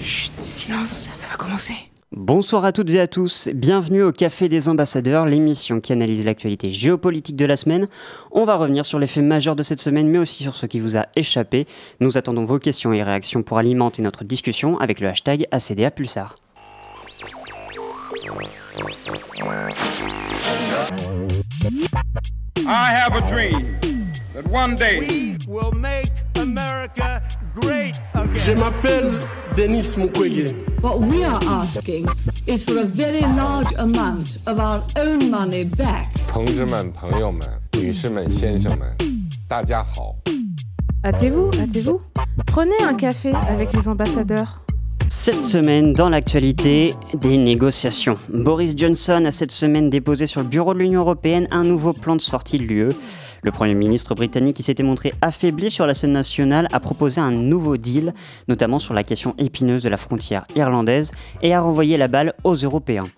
Chut, silence, ça va commencer. Bonsoir à toutes et à tous, bienvenue au Café des Ambassadeurs, l'émission qui analyse l'actualité géopolitique de la semaine. On va revenir sur les faits majeurs de cette semaine, mais aussi sur ce qui vous a échappé. Nous attendons vos questions et réactions pour alimenter notre discussion avec le hashtag ACDA Pulsar. I have a dream that one day we will make America great again. Je m'appelle Denis Mukwege. What we are asking is for a very large amount of our own money back. 同志们、朋友们、女士们、先生们，大家好。Hâtez-vous, hâtez-vous. Prenez un café avec les ambassadeurs. Cette semaine, dans l'actualité, des négociations. Boris Johnson a cette semaine déposé sur le bureau de l'Union européenne un nouveau plan de sortie de l'UE. Le Premier ministre britannique, qui s'était montré affaibli sur la scène nationale, a proposé un nouveau deal, notamment sur la question épineuse de la frontière irlandaise, et a renvoyé la balle aux Européens.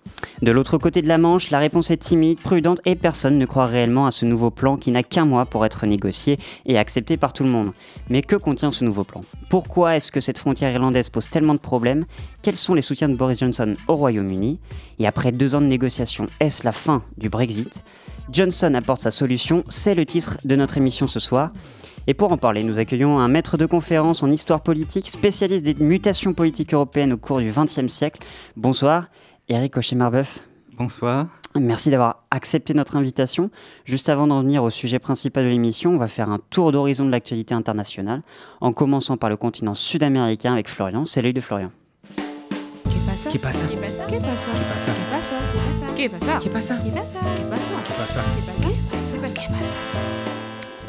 De l'autre côté de la Manche, la réponse est timide, prudente, et personne ne croit réellement à ce nouveau plan qui n'a qu'un mois pour être négocié et accepté par tout le monde. Mais que contient ce nouveau plan? Pourquoi est-ce que cette frontière irlandaise pose tellement de problèmes? Quels sont les soutiens de Boris Johnson au Royaume-Uni? Et après deux ans de négociations, est-ce la fin du Brexit? Johnson apporte sa solution, c'est le titre de notre émission ce soir. Et pour en parler, nous accueillons un maître de conférence en histoire politique, spécialiste des mutations politiques européennes au cours du XXe siècle. Bonsoir, Eric Cochet-Marbeuf. Bonsoir. Merci d'avoir accepté notre invitation. Juste avant d'en venir au sujet principal de l'émission, on va faire un tour d'horizon de l'actualité internationale, en commençant par le continent sud-américain avec Florian. C'est l'œil de Florian. ¿Qué pasa? ¿Qué pasa? ¿Qué pasa? ¿Qué pasa? ¿Qué pasa? ¿Qué pasa? ¿Qué pasa? ¿Qué pasa? ¿Qué ¿Qué pasa? pasa? ¿Qué pasa?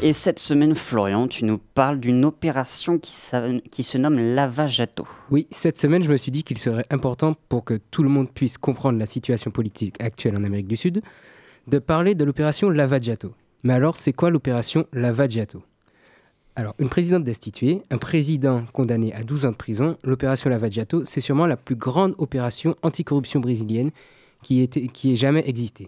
Et cette semaine, Florian, tu nous parles d'une opération qui, se nomme Lavajato. Oui, cette semaine, je me suis dit qu'il serait important pour que tout le monde puisse comprendre la situation politique actuelle en Amérique du Sud, de parler de l'opération Lavajato. Mais alors, c'est quoi l'opération Lavajato Alors, une présidente destituée, un président condamné à 12 ans de prison, l'opération Lavajato, c'est sûrement la plus grande opération anticorruption brésilienne qui, ait jamais existé.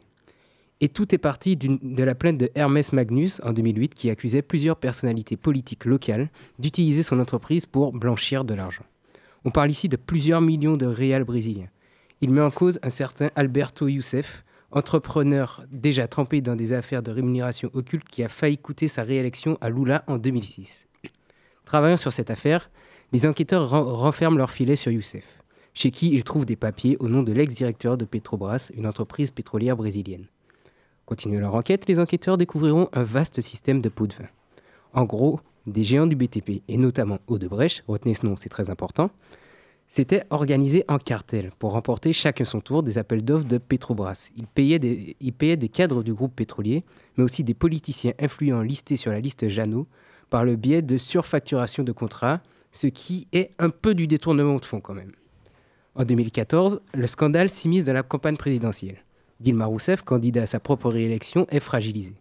Et tout est parti de la plainte de Hermès Magnus en 2008 qui accusait plusieurs personnalités politiques locales d'utiliser son entreprise pour blanchir de l'argent. On parle ici de plusieurs millions de réals brésiliens. Il met en cause un certain Alberto Youssef, entrepreneur déjà trempé dans des affaires de rémunération occulte qui a failli coûter sa réélection à Lula en 2006. Travaillant sur cette affaire, les enquêteurs ren- renferment leur filet sur Youssef, chez qui ils trouvent des papiers au nom de l'ex-directeur de Petrobras, une entreprise pétrolière brésilienne. Continuant leur enquête, les enquêteurs découvriront un vaste système de pots de vin. En gros, des géants du BTP, et notamment Odebrecht, retenez ce nom, c'est très important, s'étaient organisés en cartel pour remporter chacun son tour des appels d'offres de Petrobras. Ils payaient des cadres du groupe pétrolier, mais aussi des politiciens influents listés sur la liste Jeannot par le biais de surfacturation de contrats, ce qui est un peu du détournement de fonds quand même. En 2014, le scandale s'immisce dans la campagne présidentielle. Dilma Rousseff, candidat à sa propre réélection, est fragilisée.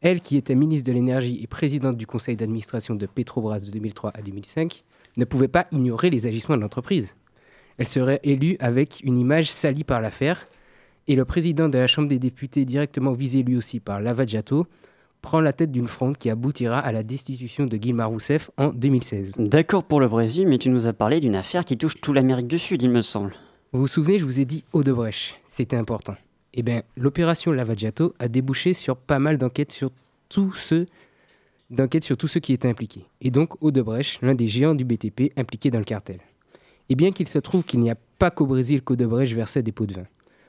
Elle, qui était ministre de l'Énergie et présidente du conseil d'administration de Petrobras de 2003 à 2005, ne pouvait pas ignorer les agissements de l'entreprise. Elle serait élue avec une image salie par l'affaire, et le président de la Chambre des députés, directement visé lui aussi par Lavajato, prend la tête d'une fronde qui aboutira à la destitution de Dilma Rousseff en 2016. D'accord pour le Brésil, mais tu nous as parlé d'une affaire qui touche toute l'Amérique du Sud, il me semble. Vous vous souvenez, je vous ai dit Odebrecht, c'était important. Eh bien, l'opération Lavajato a débouché sur pas mal d'enquêtes sur tous ceux d'enquêtes sur tous ceux qui étaient impliqués. Et donc Odebrecht, l'un des géants du BTP impliqué dans le cartel. Et bien qu'il se trouve qu'il n'y a pas qu'au Brésil qu'Odebrecht versait des pots de vin.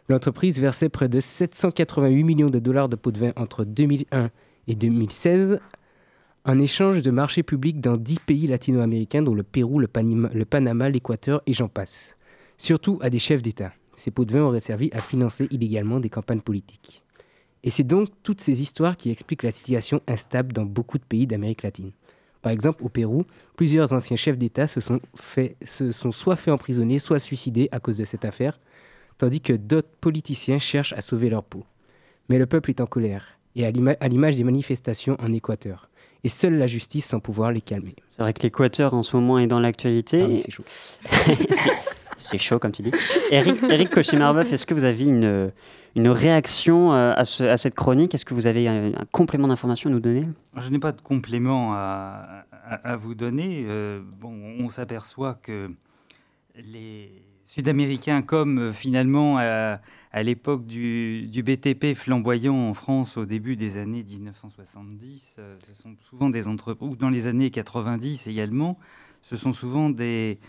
L'entreprise versait près de 788 millions de dollars de pots de vin entre 2001 et 2016 en échange de marchés publics dans 10 pays latino-américains dont le Pérou, le Panama, l'Équateur et j'en passe. Surtout à des chefs d'État. Ces pots de vin auraient servi à financer illégalement des campagnes politiques. Et c'est donc toutes ces histoires qui expliquent la situation instable dans beaucoup de pays d'Amérique latine. Par exemple, au Pérou, plusieurs anciens chefs d'État se sont, fait, se sont soit fait emprisonner, soit suicidés à cause de cette affaire, tandis que d'autres politiciens cherchent à sauver leur peau. Mais le peuple est en colère, et à l'ima- à l'image des manifestations en Équateur. Et seule la justice sans pouvoir les calmer. C'est vrai que l'Équateur en ce moment est dans l'actualité. Ah c'est chaud. c'est, chaud, comme tu dis. Eric, Eric est-ce que vous avez une, une réaction euh, à, ce- à cette chronique Est-ce que vous avez un, complément d'information à nous donner? Je n'ai pas de complément à, vous donner. Euh, bon, on s'aperçoit que les Sud-Américains, comme euh, finalement à, l'époque du, BTP flamboyant en France au début des années 1970, ce sont souvent des entreprises, ou dans les années 90 également, ce sont souvent des,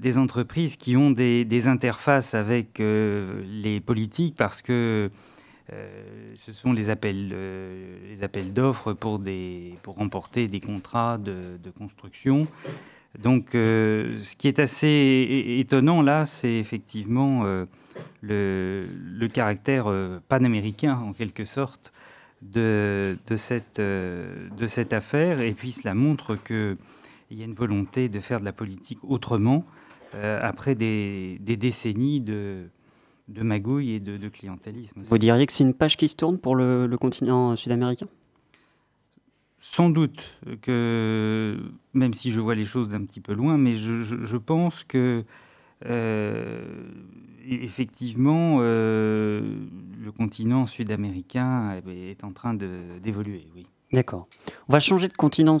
des entreprises qui ont des, interfaces avec les politiques parce que euh, ce sont les appels, euh, les appels d'offres pour, remporter des contrats de, construction. Donc, euh, ce qui est assez étonnant là, c'est effectivement le, caractère panaméricain, en quelque sorte, de, cette, affaire. Et puis, cela montre qu'il y a une volonté de faire de la politique autrement, après des, des décennies de, de magouille et de, clientélisme. Vous diriez que c'est une page qui se tourne pour le, continent sud-américain? Sans doute que, même si je vois les choses d'un petit peu loin, mais je, pense que euh, effectivement, euh, le continent sud-américain est en train d'évoluer. Oui. D'accord. On va changer de continent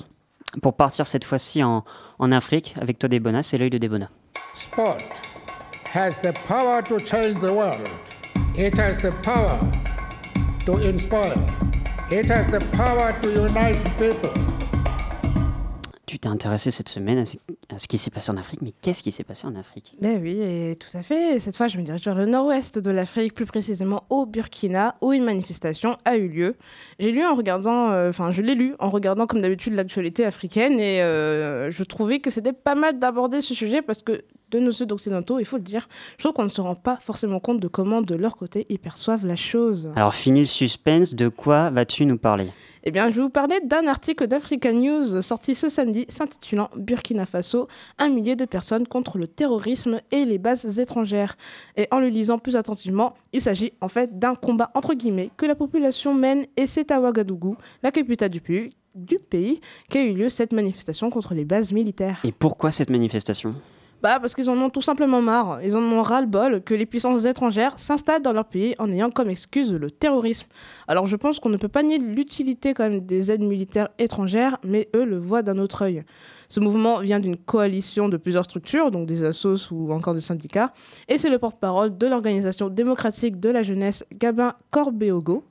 pour partir cette fois-ci en, Afrique avec toi, Debona. C'est l'œil de Debona. Sport. has the power to change the world. It has the power to inspire. It has the power to unite people. T'es intéressé cette semaine à ce qui s'est passé en Afrique, mais qu'est-ce qui s'est passé en Afrique? Ben oui, et tout à fait. Cette fois, je me dirige vers le nord-ouest de l'Afrique, plus précisément au Burkina, où une manifestation a eu lieu. J'ai lu en regardant, euh, enfin, je l'ai lu en regardant comme d'habitude l'actualité africaine, et euh, je trouvais que c'était pas mal d'aborder ce sujet parce que de nos sud occidentaux, il faut le dire, je trouve qu'on ne se rend pas forcément compte de comment de leur côté ils perçoivent la chose. Alors fini le suspense, de quoi vas-tu nous parler? Eh bien, je vais vous parler d'un article d'Africa News sorti ce samedi s'intitulant Burkina Faso, un millier de personnes contre le terrorisme et les bases étrangères. Et en le lisant plus attentivement, il s'agit en fait d'un combat entre guillemets que la population mène et c'est à Ouagadougou, la capitale du pays, du pays, qu'a eu lieu cette manifestation contre les bases militaires. Et pourquoi cette manifestation? Bah, parce qu'ils en ont tout simplement marre. Ils en ont ras-le-bol que les puissances étrangères s'installent dans leur pays en ayant comme excuse le terrorisme. Alors je pense qu'on ne peut pas nier l'utilité quand même des aides militaires étrangères, mais eux le voient d'un autre œil. Ce mouvement vient d'une coalition de plusieurs structures, donc des assos ou encore des syndicats, et c'est le porte-parole de l'organisation démocratique de la jeunesse Gabin Corbeogo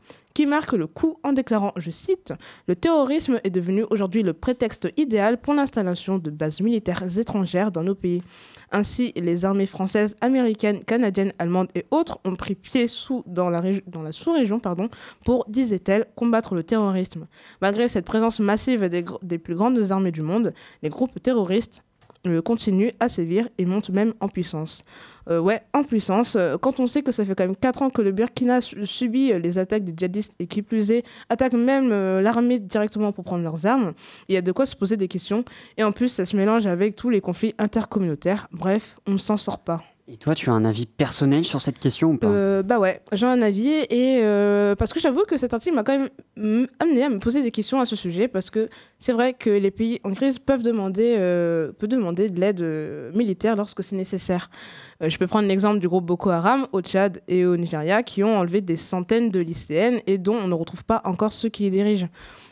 marque le coup en déclarant, je cite, Le terrorisme est devenu aujourd'hui le prétexte idéal pour l'installation de bases militaires étrangères dans nos pays. Ainsi, les armées françaises, américaines, canadiennes, allemandes et autres ont pris pied sous dans la, sous-région pour, disait-elle, combattre le terrorisme. Malgré cette présence massive des, des plus grandes armées du monde, les groupes terroristes euh, continuent à sévir et montent même en puissance. Euh, ouais, en puissance. Euh, quand on sait que ça fait quand même 4 ans que le Burkina subit les attaques des djihadistes et qui plus est, attaque même l'armée directement pour prendre leurs armes, il y a de quoi se poser des questions. Et en plus, ça se mélange avec tous les conflits intercommunautaires. Bref, on ne s'en sort pas. Et toi, tu as un avis personnel sur cette question ou pas euh, Bah ouais, j'ai un avis et euh, parce que j'avoue que cet article m'a quand même amené à me poser des questions à ce sujet parce que c'est vrai que les pays en crise peuvent demander, euh, peuvent demander de l'aide euh, militaire lorsque c'est nécessaire. je peux prendre l'exemple du groupe Boko Haram au Tchad et au Nigeria qui ont enlevé des centaines de lycéennes et dont on ne retrouve pas encore ceux qui les dirigent.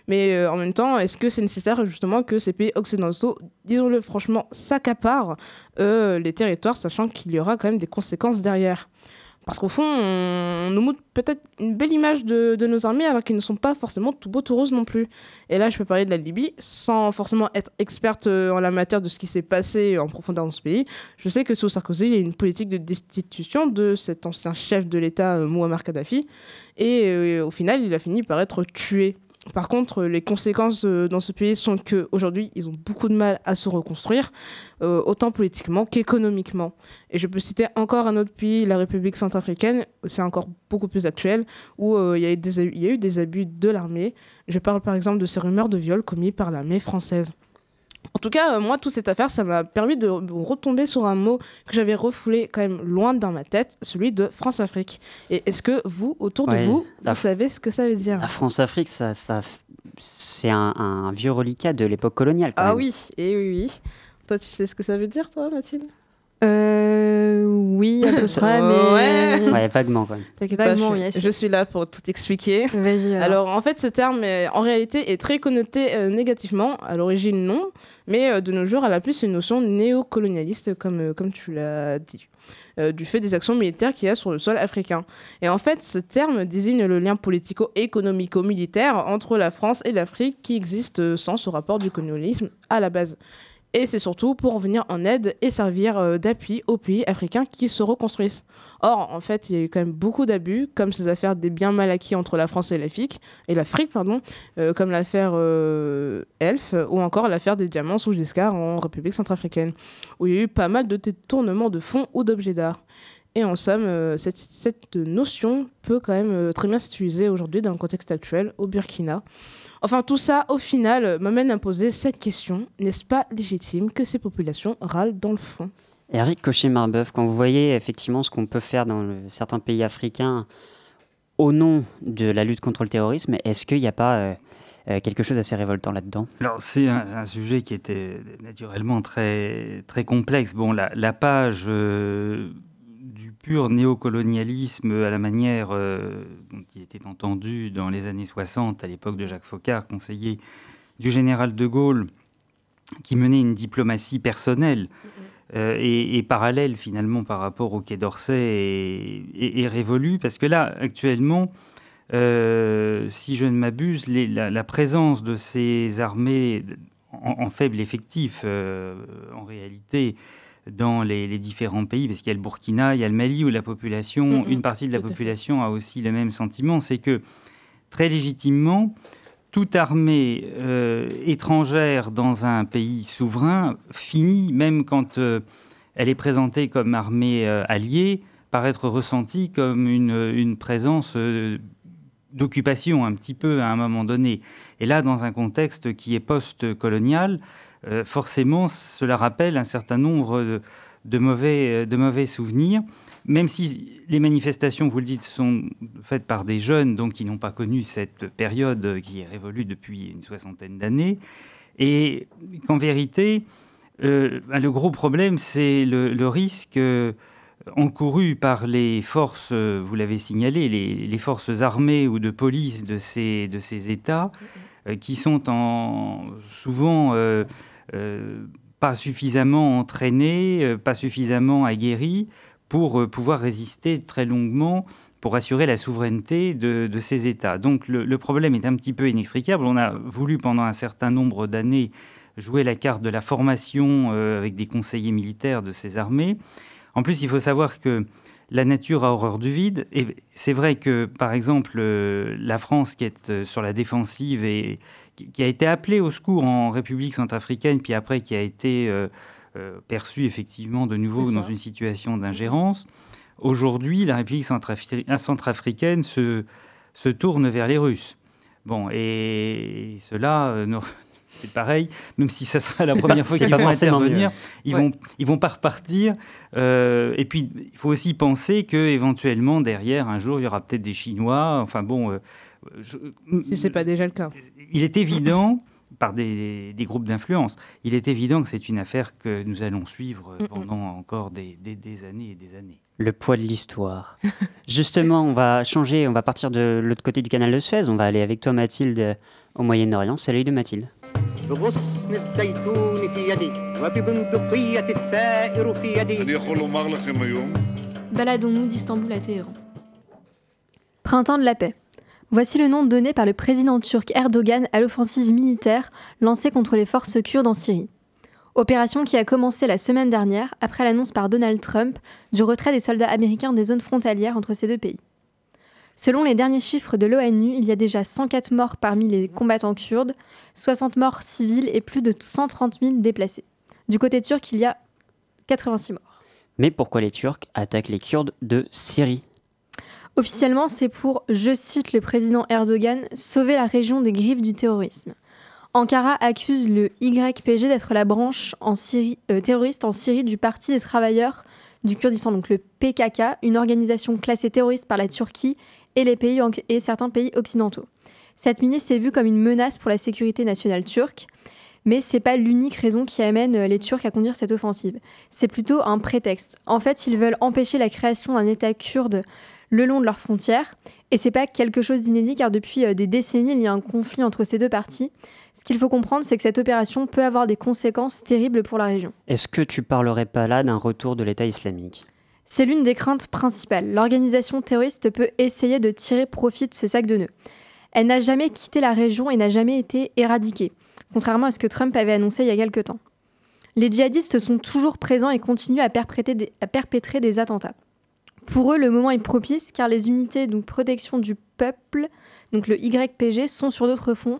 Mais euh, en même temps, est-ce que c'est nécessaire justement que ces pays occidentaux, disons-le franchement, s'accaparent euh, les territoires, sachant qu'il y aura quand même des conséquences derrière? Parce qu'au fond, on, nous montre peut-être une belle image de, nos armées alors qu'ils ne sont pas forcément tout beau, tout rose non plus. Et là, je peux parler de la Libye sans forcément être experte euh, en la matière de ce qui s'est passé en profondeur dans ce pays. Je sais que sous Sarkozy, il y a une politique de destitution de cet ancien chef de l'État, Muammar Kadhafi. Et au final, il a fini par être tué. Par contre, les conséquences euh, dans ce pays sont qu'aujourd'hui, ils ont beaucoup de mal à se reconstruire, euh, autant politiquement qu'économiquement. Et je peux citer encore un autre pays, la République centrafricaine, c'est encore beaucoup plus actuel, où euh, il y, a eu des abus de l'armée. Je parle par exemple de ces rumeurs de viol commis par l'armée française. En tout cas, euh, moi, toute cette affaire, ça m'a permis de retomber sur un mot que j'avais refoulé quand même loin dans ma tête, celui de France-Afrique. Et est-ce que vous, autour de vous, vous savez ce que ça veut dire? La France-Afrique, ça, ça, c'est un, vieux reliquat de l'époque coloniale. ah oui, et oui, oui. Toi, tu sais ce que ça veut dire, toi, Mathilde? Euh, oui, à peu près, mais... Ouais. Ouais, vaguement quand même. T'inquiète pas, Vaguement, je, yes. je suis là pour tout expliquer. Vas-y. alors. Alors en fait ce terme est- en réalité est très connoté euh, négativement, à l'origine non, mais euh, de nos jours elle a plus une notion néocolonialiste comme, euh, comme tu l'as dit, euh, du fait des actions militaires qu'il y a sur le sol africain. Et en fait ce terme désigne le lien politico-économico-militaire entre la France et l'Afrique qui existe sans ce rapport du colonialisme à la base. Et c'est surtout pour venir en aide et servir euh, d'appui aux pays africains qui se reconstruisent. Or, en fait, il y a eu quand même beaucoup d'abus, comme ces affaires des biens mal acquis entre la France et l'Afrique, et l'Afrique, pardon, euh, comme l'affaire euh, Elf, ou encore l'affaire des diamants sous Giscard en République centrafricaine, où il y a eu pas mal de détournements de fonds ou d'objets d'art. Et en somme, cette, cette notion peut quand même très bien s'utiliser aujourd'hui dans le contexte actuel au Burkina. Enfin, tout ça, au final, euh, m'amène à poser cette question. N'est-ce pas légitime que ces populations râlent dans le fond? Eric Cochet-Marbeuf, quand vous voyez effectivement ce qu'on peut faire dans le- certains pays africains au nom de la lutte contre le terrorisme, est-ce qu'il n'y a pas euh, euh, quelque chose d'assez révoltant là-dedans? Alors, c'est un, un sujet qui était naturellement très, très complexe. Bon, la, la page euh, du pur néocolonialisme à la manière euh, dont il était entendu dans les années 60, à l'époque de Jacques Foccart, conseiller du général de Gaulle, qui menait une diplomatie personnelle euh, et, et parallèle finalement par rapport au Quai d'Orsay est, est- est révolu parce que là, actuellement, euh, si je ne m'abuse, la, la présence de ces armées en, en faible effectif, euh, en réalité, dans les, les différents pays, parce qu'il y a le Burkina, il y a le Mali, où la population, une partie de la population a aussi le même sentiment, c'est que très légitimement, toute armée euh, étrangère dans un pays souverain finit, même quand euh, elle est présentée comme armée euh, alliée, par être ressentie comme une, une présence d'occupation un petit peu à un moment donné. Et là, dans un contexte qui est post-colonial, euh, forcément, cela rappelle un certain nombre de, mauvais, de mauvais souvenirs. Même si les manifestations, vous le dites, sont faites par des jeunes, donc qui n'ont pas connu cette période qui est révolue depuis une soixantaine d'années, et qu'en vérité, euh, le gros problème, c'est le, risque euh, encouru par les forces, vous l'avez signalé, les, les forces armées ou de police de ces, de ces États, qui sont en, souvent pas suffisamment entraînés, euh, pas suffisamment aguerris pour euh, pouvoir résister très longuement pour assurer la souveraineté de, ces États. Donc le, problème est un petit peu inextricable. On a voulu pendant un certain nombre d'années jouer la carte de la formation euh, avec des conseillers militaires de ces armées. En plus, il faut savoir que la nature a horreur du vide. Et c'est vrai que, par exemple, euh, la France qui est euh, sur la défensive et qui, a été appelée au secours en République centrafricaine, puis après qui a été euh, euh, perçue effectivement de nouveau dans une situation d'ingérence. Aujourd'hui, la République centrafri- centrafricaine se, se tourne vers les Russes. Bon, et cela, euh, c'est pareil, même si ça sera la première pas- fois qu'ils vont intervenir, mieux. ils Ouais. vont ils vont pas repartir. Euh, et puis, il faut aussi penser que éventuellement derrière, un jour, il y aura peut-être des Chinois. Enfin bon, euh, je- Si c'est pas déjà le cas. il est évident, par des, des groupes d'influence, il est évident que c'est une affaire que nous allons suivre Mm, mm. pendant encore des, des- des années et des années. Le poids de l'histoire. Justement, on va changer, on va partir de l'autre côté du canal de Suez. On va aller avec toi, Mathilde, au Moyen-Orient. C'est l'œil de Mathilde. Baladons-nous d'Istanbul à Téhéran. Printemps de la paix. Voici le nom donné par le président turc Erdogan à l'offensive militaire lancée contre les forces kurdes en Syrie. Opération qui a commencé la semaine dernière après l'annonce par Donald Trump du retrait des soldats américains des zones frontalières entre ces deux pays. Selon les derniers chiffres de l'ONU, il y a déjà 104 morts parmi les combattants kurdes, 60 morts civils et plus de 130 000 déplacés. Du côté turc, il y a 86 morts. Mais pourquoi les Turcs attaquent les Kurdes de Syrie? Officiellement, c'est pour, je cite le président Erdogan, sauver la région des griffes du terrorisme. Ankara accuse le YPG d'être la branche en Syrie, euh, terroriste en Syrie du Parti des travailleurs du Kurdistan, donc le PKK, une organisation classée terroriste par la Turquie et, certains pays occidentaux. Cette milice est vue comme une menace pour la sécurité nationale turque, Mais c'est pas l'unique raison qui amène euh, les Turcs à conduire cette offensive. C'est plutôt un prétexte. En fait, ils veulent empêcher la création d'un État kurde le long de leurs frontières. Et c'est pas quelque chose d'inédit car depuis euh, des décennies, il y a un conflit entre ces deux parties. Ce qu'il faut comprendre, c'est que cette opération peut avoir des conséquences terribles pour la région. Est-ce que tu parlerais pas là d'un retour de l'État islamique? C'est l'une des craintes principales. L'organisation terroriste peut essayer de tirer profit de ce sac de nœuds. Elle n'a jamais quitté la région et n'a jamais été éradiquée, contrairement à ce que Trump avait annoncé il y a quelque temps. Les djihadistes sont toujours présents et continuent à perpétrer des, attentats. Pour eux, le moment est propice car les unités de protection du peuple, donc le YPG, sont sur d'autres fonds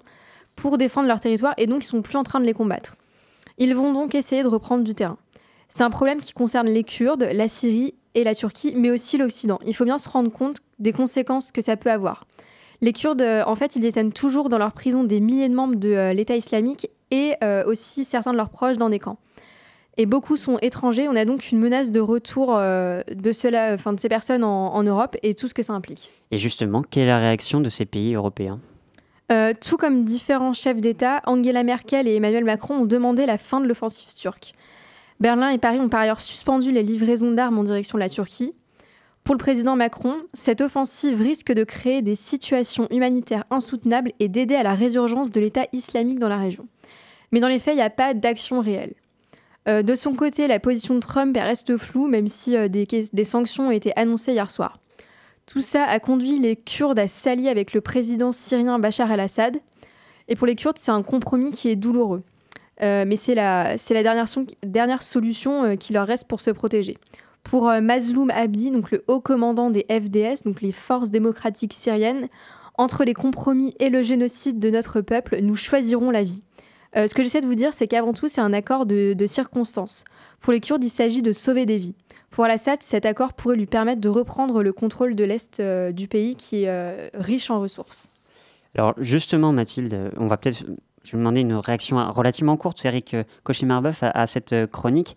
pour défendre leur territoire et donc ils sont plus en train de les combattre. Ils vont donc essayer de reprendre du terrain. C'est un problème qui concerne les Kurdes, la Syrie et la Turquie, mais aussi l'Occident. Il faut bien se rendre compte des conséquences que ça peut avoir. Les Kurdes, euh, en fait, ils détiennent toujours dans leur prison des milliers de membres de euh, l'État islamique et euh, aussi certains de leurs proches dans des camps. Et beaucoup sont étrangers. On a donc une menace de retour euh, de, cela, enfin, de ces personnes en, en Europe et tout ce que ça implique. Et justement, quelle est la réaction de ces pays européens? Euh, tout comme différents chefs d'État, Angela Merkel et Emmanuel Macron ont demandé la fin de l'offensive turque. Berlin et Paris ont par ailleurs suspendu les livraisons d'armes en direction de la Turquie. Pour le président Macron, cette offensive risque de créer des situations humanitaires insoutenables et d'aider à la résurgence de l'État islamique dans la région. Mais dans les faits, il n'y a pas d'action réelle. Euh, de son côté, la position de Trump reste floue, même si euh, des, des sanctions ont été annoncées hier soir. Tout ça a conduit les Kurdes à s'allier avec le président syrien Bachar el-Assad. Et pour les Kurdes, c'est un compromis qui est douloureux. Euh, mais c'est la, dernière, solution euh, qui leur reste pour se protéger. Pour euh, Mazloum Abdi, donc le haut commandant des FDS, donc les forces démocratiques syriennes, entre les compromis et le génocide de notre peuple, nous choisirons la vie. Euh, ce que j'essaie de vous dire, c'est qu'avant tout, c'est un accord de, de circonstances. Pour les Kurdes, il s'agit de sauver des vies. Pour Al-Assad, cet accord pourrait lui permettre de reprendre le contrôle de l'Est du pays qui est riche en ressources. Alors justement, Mathilde, on va peut-être, je vais demander une réaction relativement courte, Eric Cauchy-Marbeuf, à, à cette euh, chronique.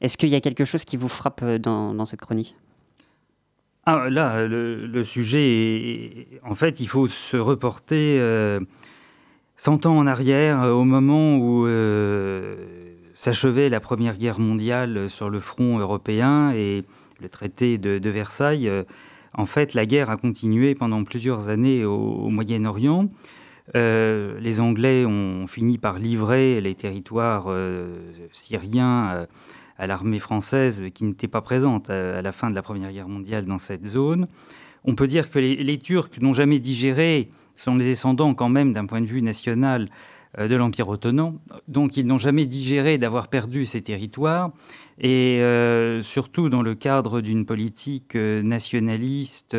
Est-ce qu'il y a quelque chose qui vous frappe euh, dans, cette chronique? Ah, là, le, sujet, en fait, il faut se reporter euh, 100 ans en arrière, euh, au moment où euh, s'achevait la Première Guerre mondiale sur le front européen et le traité de, Versailles. Euh, en fait, la guerre a continué pendant plusieurs années au Moyen-Orient. Euh, les Anglais ont fini par livrer les territoires euh, syriens euh, à l'armée française qui n'était pas présente à, la fin de la Première Guerre mondiale dans cette zone. On peut dire que les, Turcs n'ont jamais digéré, sont les descendants quand même d'un point de vue national de l'Empire ottoman, donc ils n'ont jamais digéré d'avoir perdu ces territoires, et surtout dans le cadre d'une politique nationaliste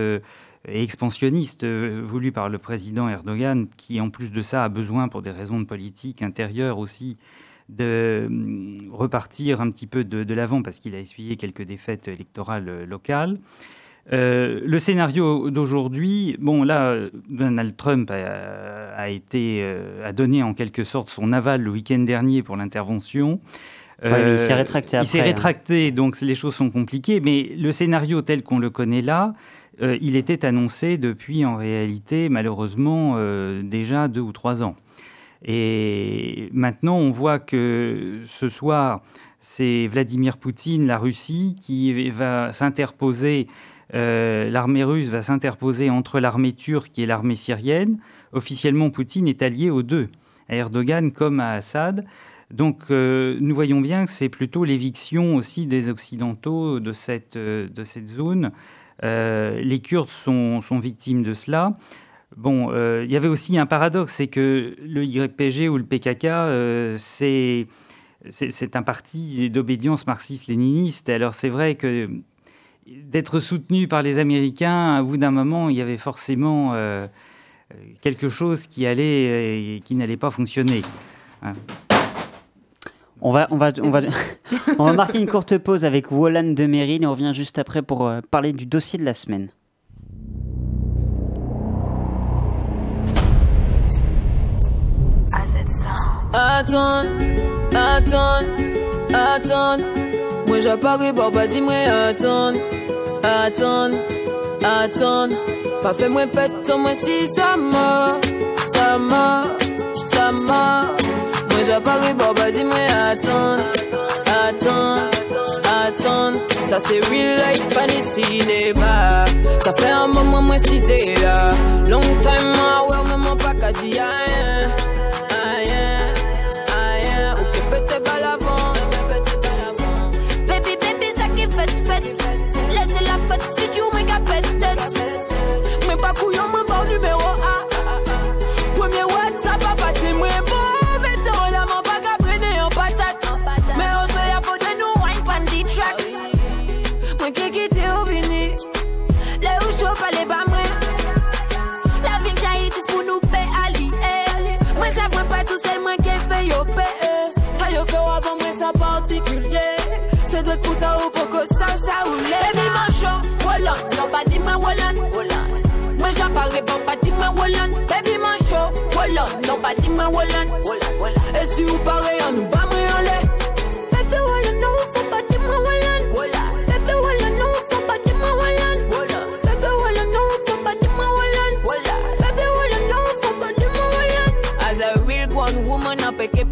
expansionniste euh, voulue par le président Erdogan, qui en plus de ça a besoin pour des raisons de politique intérieure aussi de hum, repartir un petit peu de, de l'avant parce qu'il a essuyé quelques défaites électorales euh, locales. Euh, le scénario d'aujourd'hui, bon là, euh, Donald Trump a, a été, euh, a donné en quelque sorte son aval le week-end dernier pour l'intervention. Il s'est rétracté Il s'est après, hein. rétracté, donc les choses sont compliquées. Mais le scénario tel qu'on le connaît là, euh, il était annoncé depuis en réalité, malheureusement, euh, déjà deux ou trois ans. Et maintenant, on voit que ce soir, c'est Vladimir Poutine, la Russie, qui va s'interposer. euh, l'armée russe va s'interposer entre l'armée turque et l'armée syrienne. Officiellement, Poutine est allié aux deux, à Erdogan comme à Assad. Donc, nous voyons bien que c'est plutôt l'éviction aussi des Occidentaux de cette zone. Euh, les Kurdes sont, victimes de cela. Bon, euh, il y avait aussi un paradoxe, c'est que le YPG ou le PKK, euh, c'est un parti d'obédience marxiste-léniniste. Alors c'est vrai que d'être soutenu par les Américains, à bout d'un moment, il y avait forcément quelque chose qui allait, euh, qui n'allait pas fonctionner. Hein. On va, on, va, on, va, on va marquer une courte pause avec Wallan de Mérine et on revient juste après pour euh, parler du dossier de la semaine. Attends, attends, attends. Moi j'apparais, papa dis moi attends, attends, attends. Pas fait moi pète, moi si ça m'a, ça m'a, ça m'a. Moi Moi j'apparais, papa, dis-moi attends, attends, attends. Ça c'est real life, pas des cinéma. Ça fait un moment, moi si c'est là. Long time, moi, ouais, maman, pas qu'à dire rien, rien, rien. Ok, peut-être pas l'avant. Baby, baby, ça qui fait, fait. Laissez la fête, si tu particulier. C'est d'autres pour ça ou non pas dis moi Wallan, Wallan. Moi j'apparais bon, pas dis moi Wallan. Baby, non pas dis moi Wallan, Wallan, Wallan. Et si vous parlez, on nous bat,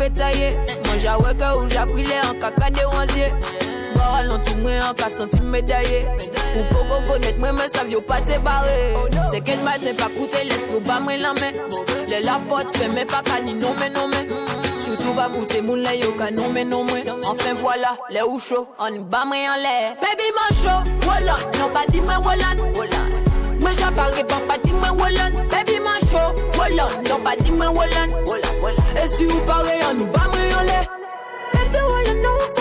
on peut que pétailler. Moi j'avoue que où j'ai pris les en caca de. Ou te la main. Les la porte fait mais pas qu'à ni non mais non mais. Surtout pas goûter mon lait, yo mais non mais. Enfin voilà, les ou chaud, on bat moi en l'air. Baby, mon show, voilà, non pas, pas dis moi voilà. Baby, mon show, voilà, non pas dis moi voilà, voilà, voilà. Et si vous parlez, on nous bat moi en l'air. Baby, Wallan, non, faut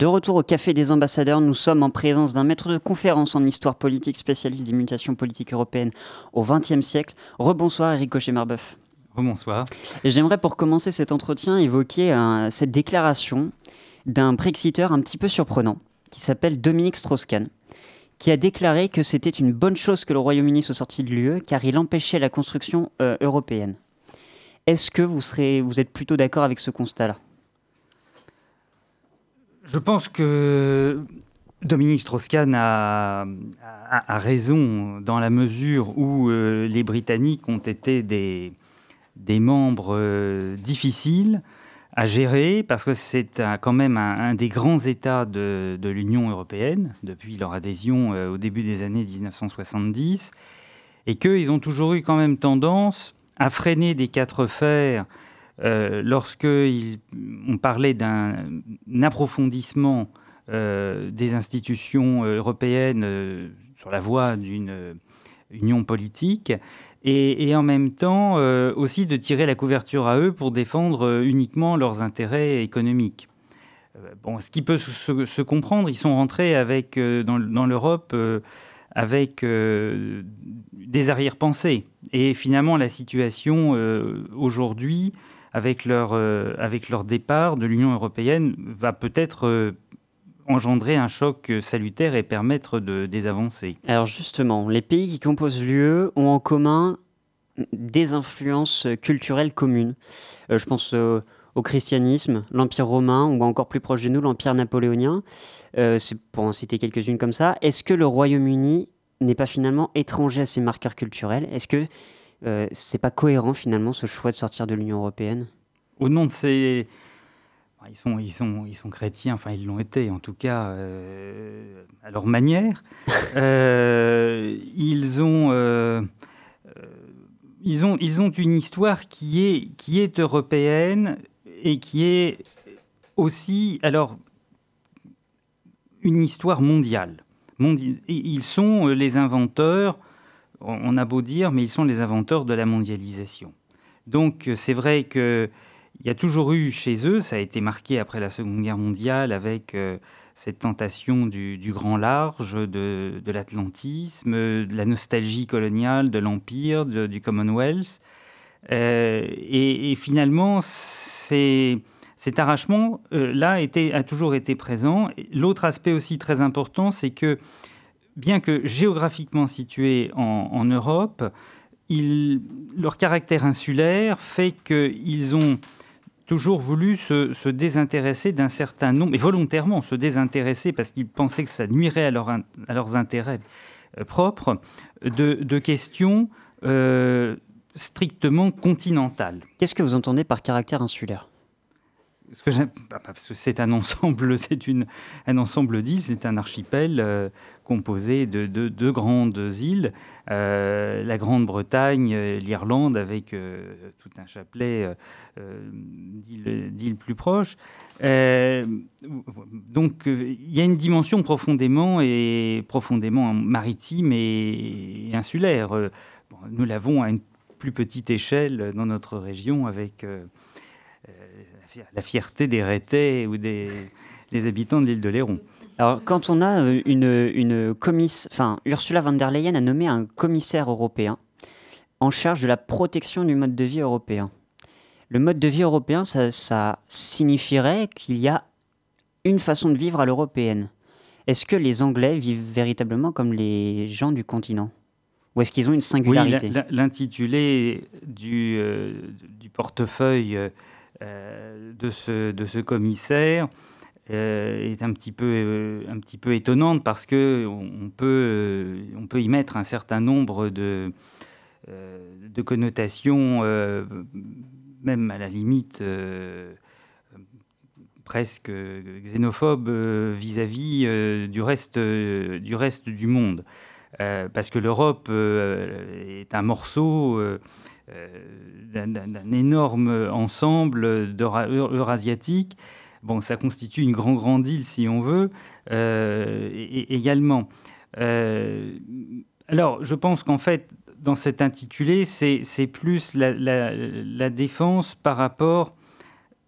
De retour au Café des Ambassadeurs, nous sommes en présence d'un maître de conférence en histoire politique, spécialiste des mutations politiques européennes au XXe siècle. Rebonsoir Eric Cochet-Marbeuf. Bonsoir. Et J'aimerais pour commencer cet entretien évoquer euh, cette déclaration d'un Brexiteur un petit peu surprenant qui s'appelle Dominique Strauss-Kahn qui a déclaré que c'était une bonne chose que le Royaume-Uni soit sorti de l'UE car il empêchait la construction euh, européenne. Est-ce que vous, serez, vous êtes plutôt d'accord avec ce constat-là? Je pense que Dominique Strauss-Kahn a, raison dans la mesure où euh, les Britanniques ont été des, membres euh, difficiles à gérer parce que c'est quand même un, des grands États de, de l'Union européenne depuis leur adhésion euh, au début des années 1970 et qu'ils ont toujours eu quand même tendance à freiner des quatre fers euh, lorsqu'on parlait d'un approfondissement euh, des institutions euh, européennes sur la voie d'une union politique, et, en même temps aussi de tirer la couverture à eux pour défendre uniquement leurs intérêts économiques. Bon, ce qui peut se, comprendre, ils sont rentrés avec, dans, l'Europe avec des arrière-pensées. Et finalement, la situation aujourd'hui, avec leur, euh, avec leur départ de l'Union européenne, va peut-être euh, engendrer un choc salutaire et permettre de, des avancées. Alors justement, les pays qui composent l'UE ont en commun des influences culturelles communes. Euh, je pense euh, au christianisme, l'Empire romain, ou encore plus proche de nous, l'Empire napoléonien. C'est pour en citer quelques-unes comme ça. Est-ce que le Royaume-Uni n'est pas finalement étranger à ces marqueurs culturels? Est-ce que c'est pas cohérent finalement ce choix de sortir de l'Union européenne? Au nom de ces... ils sont, ils, sont, ils sont chrétiens, enfin ils l'ont été en tout cas euh, à leur manière. Euh, ils, ont, euh, ils, ont, ils ont une histoire qui est, qui est européenne et qui est aussi, alors, une histoire mondiale. Mondi ils sont les inventeurs, on a beau dire, mais ils sont les inventeurs de la mondialisation. Donc c'est vrai que il y a toujours eu chez eux, ça a été marqué après la Seconde Guerre mondiale avec euh, cette tentation du, grand large, de, l'atlantisme, de la nostalgie coloniale, de l'Empire, du Commonwealth. Euh, et, finalement, cet arrachement-là euh, a toujours été présent. L'autre aspect aussi très important, c'est que bien que géographiquement situés en, Europe, leur caractère insulaire fait qu'ils ont toujours voulu se, désintéresser d'un certain nombre, et volontairement se désintéresser parce qu'ils pensaient que ça nuirait à, leurs intérêts euh, propres, de, questions euh, strictement continentales. Qu'est-ce que vous entendez par caractère insulaire? Bah, parce que c'est un ensemble, c'est une, un ensemble d'îles, c'est un archipel euh, composé de deux grandes îles, euh, la Grande-Bretagne, euh, l'Irlande, avec tout un chapelet d'îles plus proches. donc il y a une dimension profondément et profondément maritime et, insulaire. nous l'avons à une plus petite échelle dans notre région avec la fierté des Rétais ou des habitants de l'île de Léron. Alors, quand on a euh, une, une enfin, Ursula von der Leyen a nommé un commissaire européen en charge de la protection du mode de vie européen. Le mode de vie européen, ça, ça signifierait qu'il y a une façon de vivre à l'européenne. Est-ce que les Anglais vivent véritablement comme les gens du continent? Ou est-ce qu'ils ont une singularité? oui, L'intitulé du, euh, du portefeuille euh, de, ce, de ce commissaire euh, est un petit peu, euh, un étonnante parce que on peut, y mettre un certain nombre de, connotations, même à la limite presque xénophobes vis-à-vis du, reste, du reste du monde. parce que l'Europe est un morceau euh, d'un énorme ensemble eurasiatique. Bon, ça constitue une grande grande île si on veut, euh, également. Euh, alors, je pense qu'en fait, dans cet intitulé, c'est plus la, défense par rapport.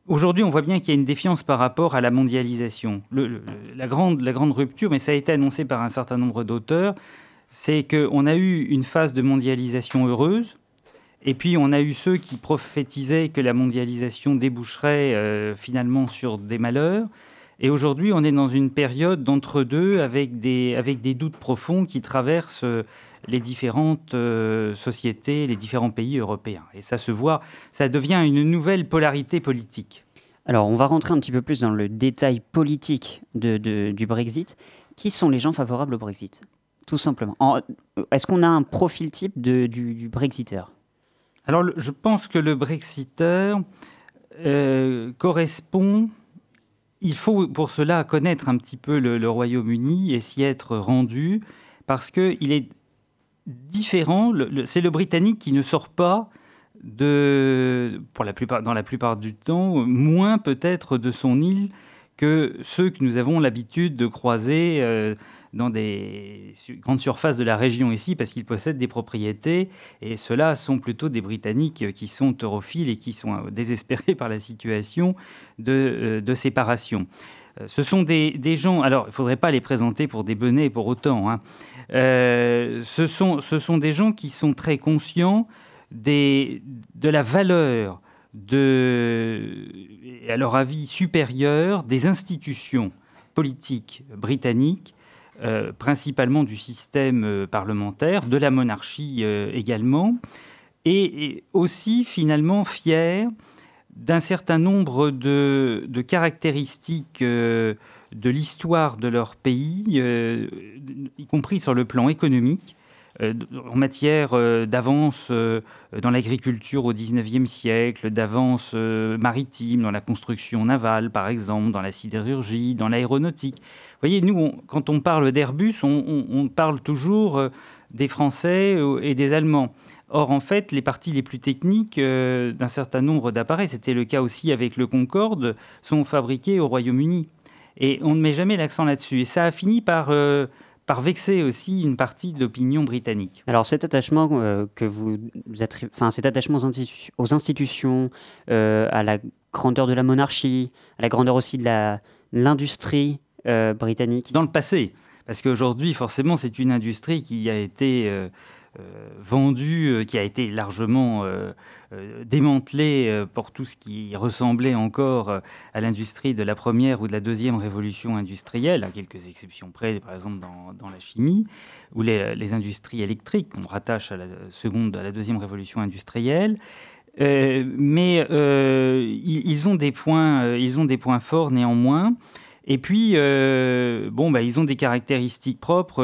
Aujourd'hui, on voit bien qu'il y a une défiance par rapport à la mondialisation. la, grande, la grande rupture, mais ça a été annoncé par un certain nombre d'auteurs, c'est qu'on a eu une phase de mondialisation heureuse, et puis on a eu ceux qui prophétisaient que la mondialisation déboucherait euh, finalement sur des malheurs. Et aujourd'hui, on est dans une période d'entre-deux avec des, avec des doutes profonds qui traversent euh, les différentes euh, sociétés, les différents pays européens. Et ça se voit, ça devient une nouvelle polarité politique. Alors, on va rentrer un petit peu plus dans le détail politique du Brexit. Qui sont les gens favorables au Brexit? Tout simplement. Est-ce qu'on a un profil type du Brexiteur? Alors, je pense que le Brexiteur euh, correspond. Il faut pour cela connaître un petit peu le, Royaume-Uni et s'y être rendu, parce qu'il est différent. C'est le Britannique qui ne sort pas de, pour dans la plupart du temps, moins peut-être de son île que ceux que nous avons l'habitude de croiser. Euh, dans des grandes surfaces de la région ici parce qu'ils possèdent des propriétés et ceux-là sont plutôt des Britanniques qui sont europhiles et qui sont euh, désespérés par la situation de, euh, séparation. Euh, ce sont des, gens, alors il ne faudrait pas les présenter pour des benets pour autant, hein. ce, sont, ce sont des gens qui sont très conscients des, de la valeur de, à leur avis supérieur des institutions politiques britanniques euh, principalement du système euh, parlementaire, de la monarchie euh, également, et, aussi finalement fiers d'un certain nombre de, caractéristiques de l'histoire de leur pays, y compris sur le plan économique, en matière d'avance dans l'agriculture au 19e siècle, d'avance maritime, dans la construction navale par exemple, dans la sidérurgie, dans l'aéronautique. Vous voyez, nous, quand on parle d'Airbus, on, parle toujours des Français et des Allemands. Or, en fait, les parties les plus techniques d'un certain nombre d'appareils, c'était le cas aussi avec le Concorde, sont fabriquées au Royaume-Uni. Et on ne met jamais l'accent là-dessus. Et ça a fini par, euh, par vexer aussi une partie de l'opinion britannique. Alors cet attachement euh, que vous enfin cet attachement aux, institutions, euh, à la grandeur de la monarchie, à la grandeur aussi de l'industrie britannique. Dans le passé, parce qu'aujourd'hui, forcément, c'est une industrie qui a été euh, vendu, euh, qui a été largement euh, démantelé pour tout ce qui ressemblait encore à l'industrie de la première ou de la deuxième révolution industrielle, à quelques exceptions près, par exemple dans, la chimie, ou les, industries électriques qu'on rattache à la seconde, à la deuxième révolution industrielle. mais ils, ont des points, ils ont des points forts néanmoins. Et puis, bon, bah, ils ont des caractéristiques propres,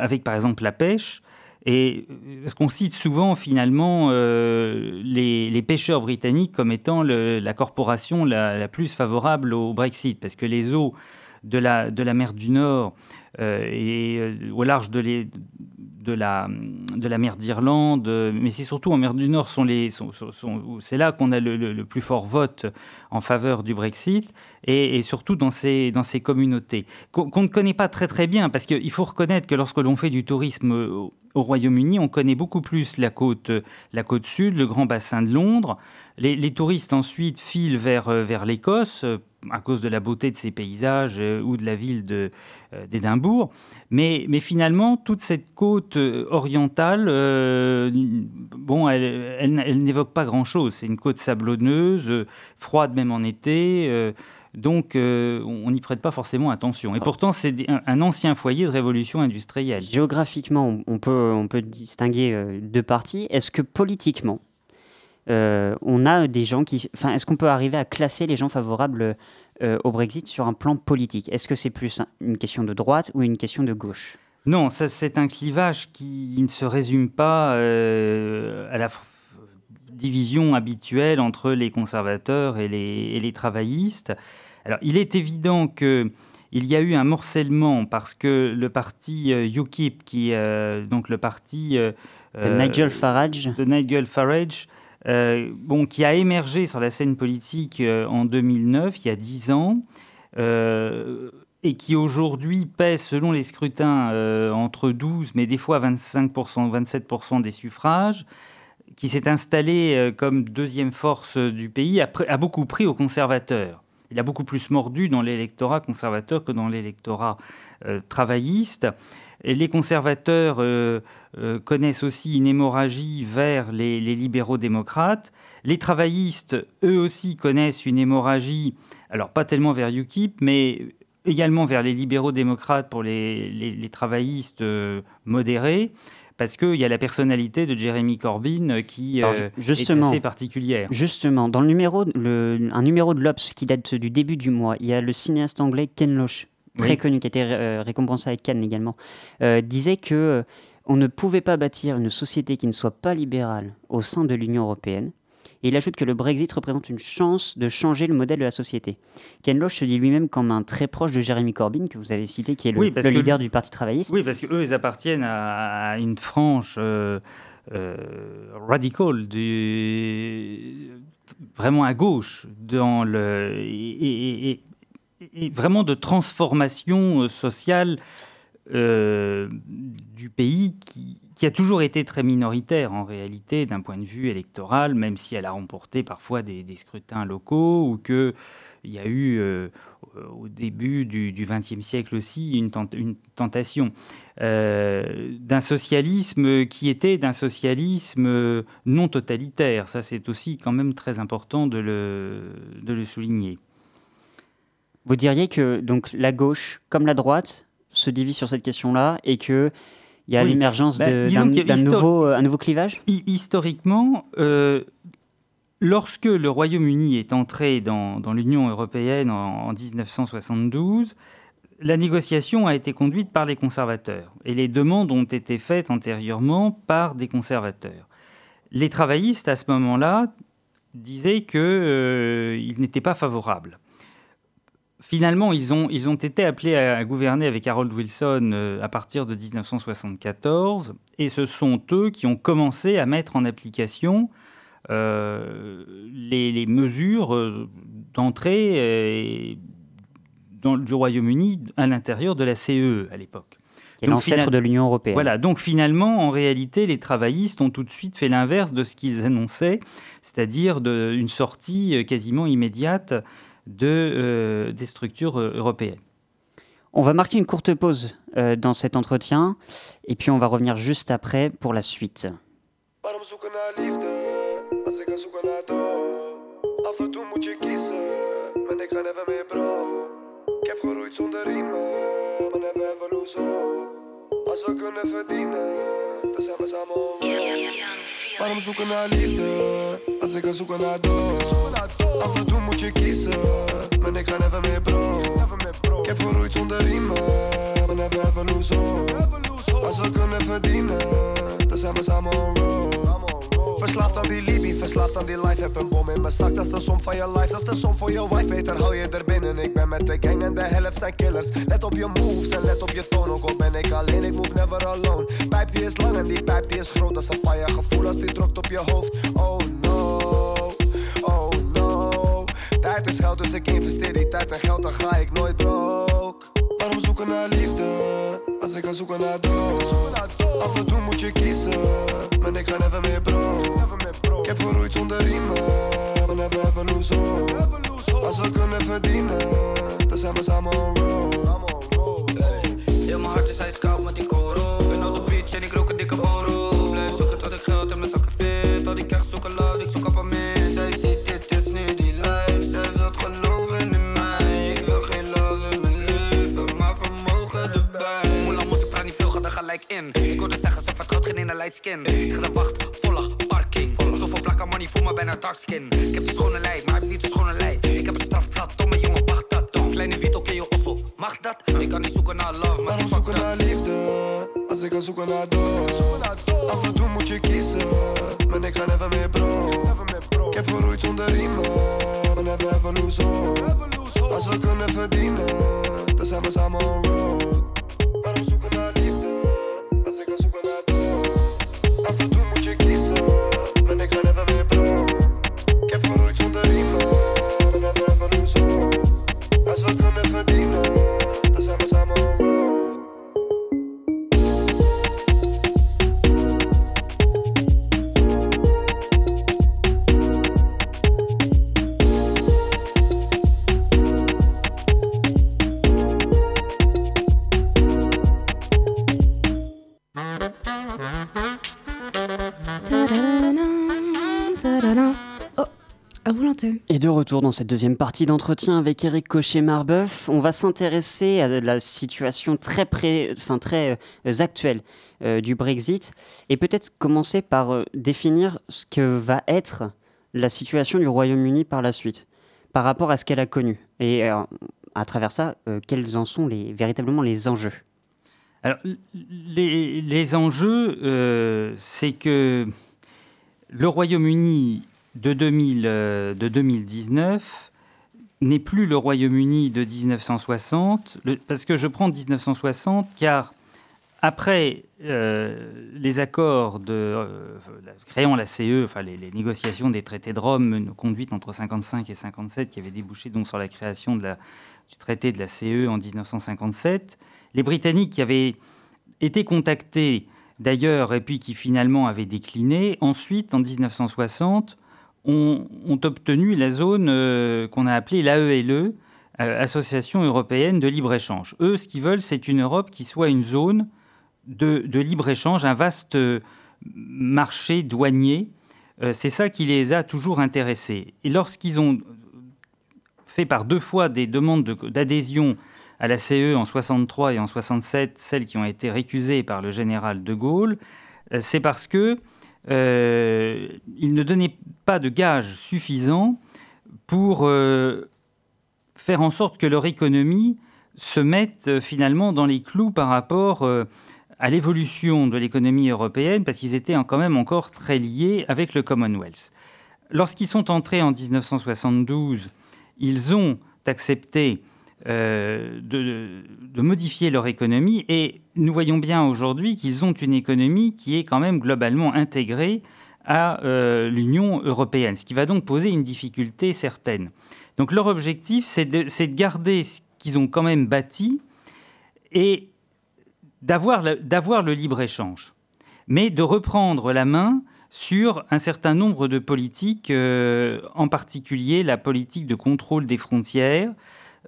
avec par exemple la pêche. Et euh, parce qu'on cite souvent finalement euh, les, pêcheurs britanniques comme étant la corporation la, plus favorable au Brexit, parce que les eaux de la, de la mer du Nord et au large de, la, mer d'Irlande, mais c'est surtout en mer du Nord, c'est là qu'on a le, plus fort vote en faveur du Brexit, et, surtout dans ces, communautés, qu'on ne connaît pas très très bien, parce qu'il faut reconnaître que lorsque l'on fait du tourisme au, Royaume-Uni, on connaît beaucoup plus la côte, sud, le grand bassin de Londres. Les, touristes ensuite filent vers l'Écosse à cause de la beauté de ses paysages euh, ou de la ville euh, d'Édimbourg. Mais, mais, finalement, toute cette côte euh, orientale, bon, elle, elle, n'évoque pas grand-chose. C'est une côte sablonneuse, froide même en été. donc, on n'y prête pas forcément attention. Et pourtant, c'est un, ancien foyer de révolution industrielle. Géographiquement, on peut, on peut distinguer deux parties. Est-ce que politiquement, on a des gens qui. Enfin, est-ce qu'on peut arriver à classer les gens favorables euh, au Brexit sur un plan politique? Est-ce que c'est plus une question de droite ou une question de gauche? Non, c'est un clivage qui ne se résume pas euh, à la division habituelle entre les conservateurs et les, travaillistes. Alors, il est évident que il y a eu un morcellement parce que le parti UKIP, qui donc le parti de Nigel Farage, de Nigel Farage euh, bon, qui a émergé sur la scène politique euh, en 2009, il y a dix ans, euh, et qui aujourd'hui pèse, selon les scrutins, entre 12, mais des fois 25%, 27% des suffrages, qui s'est installé comme deuxième force du pays, a beaucoup pris aux conservateurs. Il a beaucoup plus mordu dans l'électorat conservateur que dans l'électorat travailliste les conservateurs euh, euh, connaissent aussi une hémorragie vers les, libéraux démocrates. Les travaillistes, eux aussi, connaissent une hémorragie, alors pas tellement vers UKIP, mais également vers les libéraux démocrates pour les, travaillistes euh, modérés parce qu'il y a la personnalité de Jeremy Corbyn qui est assez particulière. Justement, dans le numéro, un numéro de l'Obs qui date du début du mois, il y a le cinéaste anglais Ken Loach très connu, qui a été euh, récompensé avec Cannes également, euh, disait que euh, on ne pouvait pas bâtir une société qui ne soit pas libérale au sein de l'Union européenne. Et il ajoute que le Brexit représente une chance de changer le modèle de la société. Ken Loach se dit lui-même comme un très proche de Jeremy Corbyn, que vous avez cité, qui est le, leader du Parti travailliste. Oui, parce qu'eux, ils appartiennent à, une frange euh, radicale, vraiment à gauche, dans le, et, et vraiment de transformation euh, sociale euh, du pays qui, a toujours été très minoritaire en réalité d'un point de vue électoral, même si elle a remporté parfois des, scrutins locaux ou qu'il y a eu euh, au début du XXe siècle aussi une, tentation d'un socialisme qui était d'un socialisme non totalitaire. Ça, c'est aussi quand même très important de le, de le souligner. Vous diriez que donc la gauche comme la droite se divise sur cette question-là et que il y a l'émergence bah, d'un nouveau, un nouveau clivage? Historiquement, euh, lorsque le Royaume-Uni est entré dans, dans l'Union européenne en, 1972, la négociation a été conduite par les conservateurs et les demandes ont été faites antérieurement par des conservateurs. Les travaillistes, à ce moment-là, disaient qu'ils euh, n'étaient pas favorables. Finalement, ils ont, ils ont été appelés à, gouverner avec Harold Wilson euh, à partir de 1974 et ce sont eux qui ont commencé à mettre en application euh, les, mesures d'entrée du Royaume-Uni à l'intérieur de la CE à l'époque. Et l'ancêtre de l'Union européenne. Voilà, donc finalement, en réalité, les travaillistes ont tout de suite fait l'inverse de ce qu'ils annonçaient, c'est-à-dire une sortie euh, quasiment immédiate de, euh, des structures euh, européennes. On va marquer une courte pause dans cet entretien, et puis on va revenir juste après pour la suite. Als we we ik kan zoeken naar dood? Af en toe moet je kiezen, maar ik ga never meer bro. Ik heb geroeid zonder riemen, maar never ever lose hope. Als we kunnen verdienen, dan zijn we samen on road. Verslaafd aan die Libi, verslaafd aan die life. Heb een bom in mijn zak, dat is de som van je life. Dat is de som voor je wife, beter hou je er binnen. Ik ben met de gang en de helft zijn killers. Let op je moves en let op je toon. Ook al ben ik alleen, ik move never alone. Pijp die is lang en die pijp die is groot. Dat is een fire gevoel als die drukt op je hoofd. Oh no, Tijd is geld, dus ik investeer die tijd en geld, dan ga ik nooit broke. Waarom zoeken naar liefde, als ik kan zoeken naar dood? Af en toe moet je kiezen, maar ik ga never meer bro. Ik heb geroeid zonder riemen, maar never ever lose hope. Als we kunnen verdienen, dan zijn we samen on road. Heel mijn hart is ijskoud met die koro. Ben op de beach en ik rook een dikke borrel. Skin. De wacht, volg, parking. Zoveel plakken money, voel me bijna dark skin. Ik heb de schone lijn, maar heb niet de schone lijn. Ik heb een strafblad, domme jongen, wacht dat. Kleine Vito, ken je offel, mag dat? Ik kan niet zoeken naar love, maar die zoeken naar liefde. Als ik kan zoeken naar dood. Af en toe moet je kiezen, maar ik ga never meer bro. Ik heb geroeid zonder riemen, maar never ever lose hope. Als we kunnen verdienen, dan zijn we samen on road. De retour dans cette deuxième partie d'entretien avec Eric Cochet-Marbeuf, on va s'intéresser à la situation très, pré... enfin, très euh, actuelle euh, du Brexit et peut-être commencer par euh, définir ce que va être la situation du Royaume-Uni par la suite, par rapport à ce qu'elle a connu. Et à travers ça, quels en sont les, véritablement les enjeux Alors, les, les enjeux, c'est que le Royaume-Uni de, 2000, euh, de 2019 n'est plus le Royaume-Uni de 1960, le- parce que je prends 1960 car après euh, les accords de, euh, créant la CE, enfin les, les négociations des traités de Rome conduites entre 55 et 57, qui avaient débouché donc sur la création de la- du traité de la CE en 1957, les Britanniques qui avaient été contactés d'ailleurs et puis qui finalement avaient décliné, ensuite en 1960 ont, obtenu la zone euh, qu'on a appelée l'AELE, euh, Association européenne de libre-échange. Eux, ce qu'ils veulent, c'est une Europe qui soit une zone de, libre-échange, un vaste marché douanier. Euh, c'est ça qui les a toujours intéressés. Et lorsqu'ils ont fait par deux fois des demandes de- d'adhésion à la CE en 63 et en 67, celles qui ont été récusées par le général de Gaulle, c'est parce que euh, ils ne donnaient pas de gages suffisants pour euh, faire en sorte que leur économie se mettent euh, finalement dans les clous par rapport euh, à l'évolution de l'économie européenne, parce qu'ils étaient en- quand même encore très liés avec le Commonwealth. Lorsqu'ils sont entrés en 1972, ils ont accepté euh, de, modifier leur économie et nous voyons bien aujourd'hui qu'ils ont une économie qui est quand même globalement intégrée à euh, l'Union européenne, ce qui va donc poser une difficulté certaine. Donc leur objectif, c'est de, garder ce qu'ils ont quand même bâti et d'avoir le, d'avoir le libre-échange, mais de reprendre la main sur un certain nombre de politiques, euh, en particulier la politique de contrôle des frontières,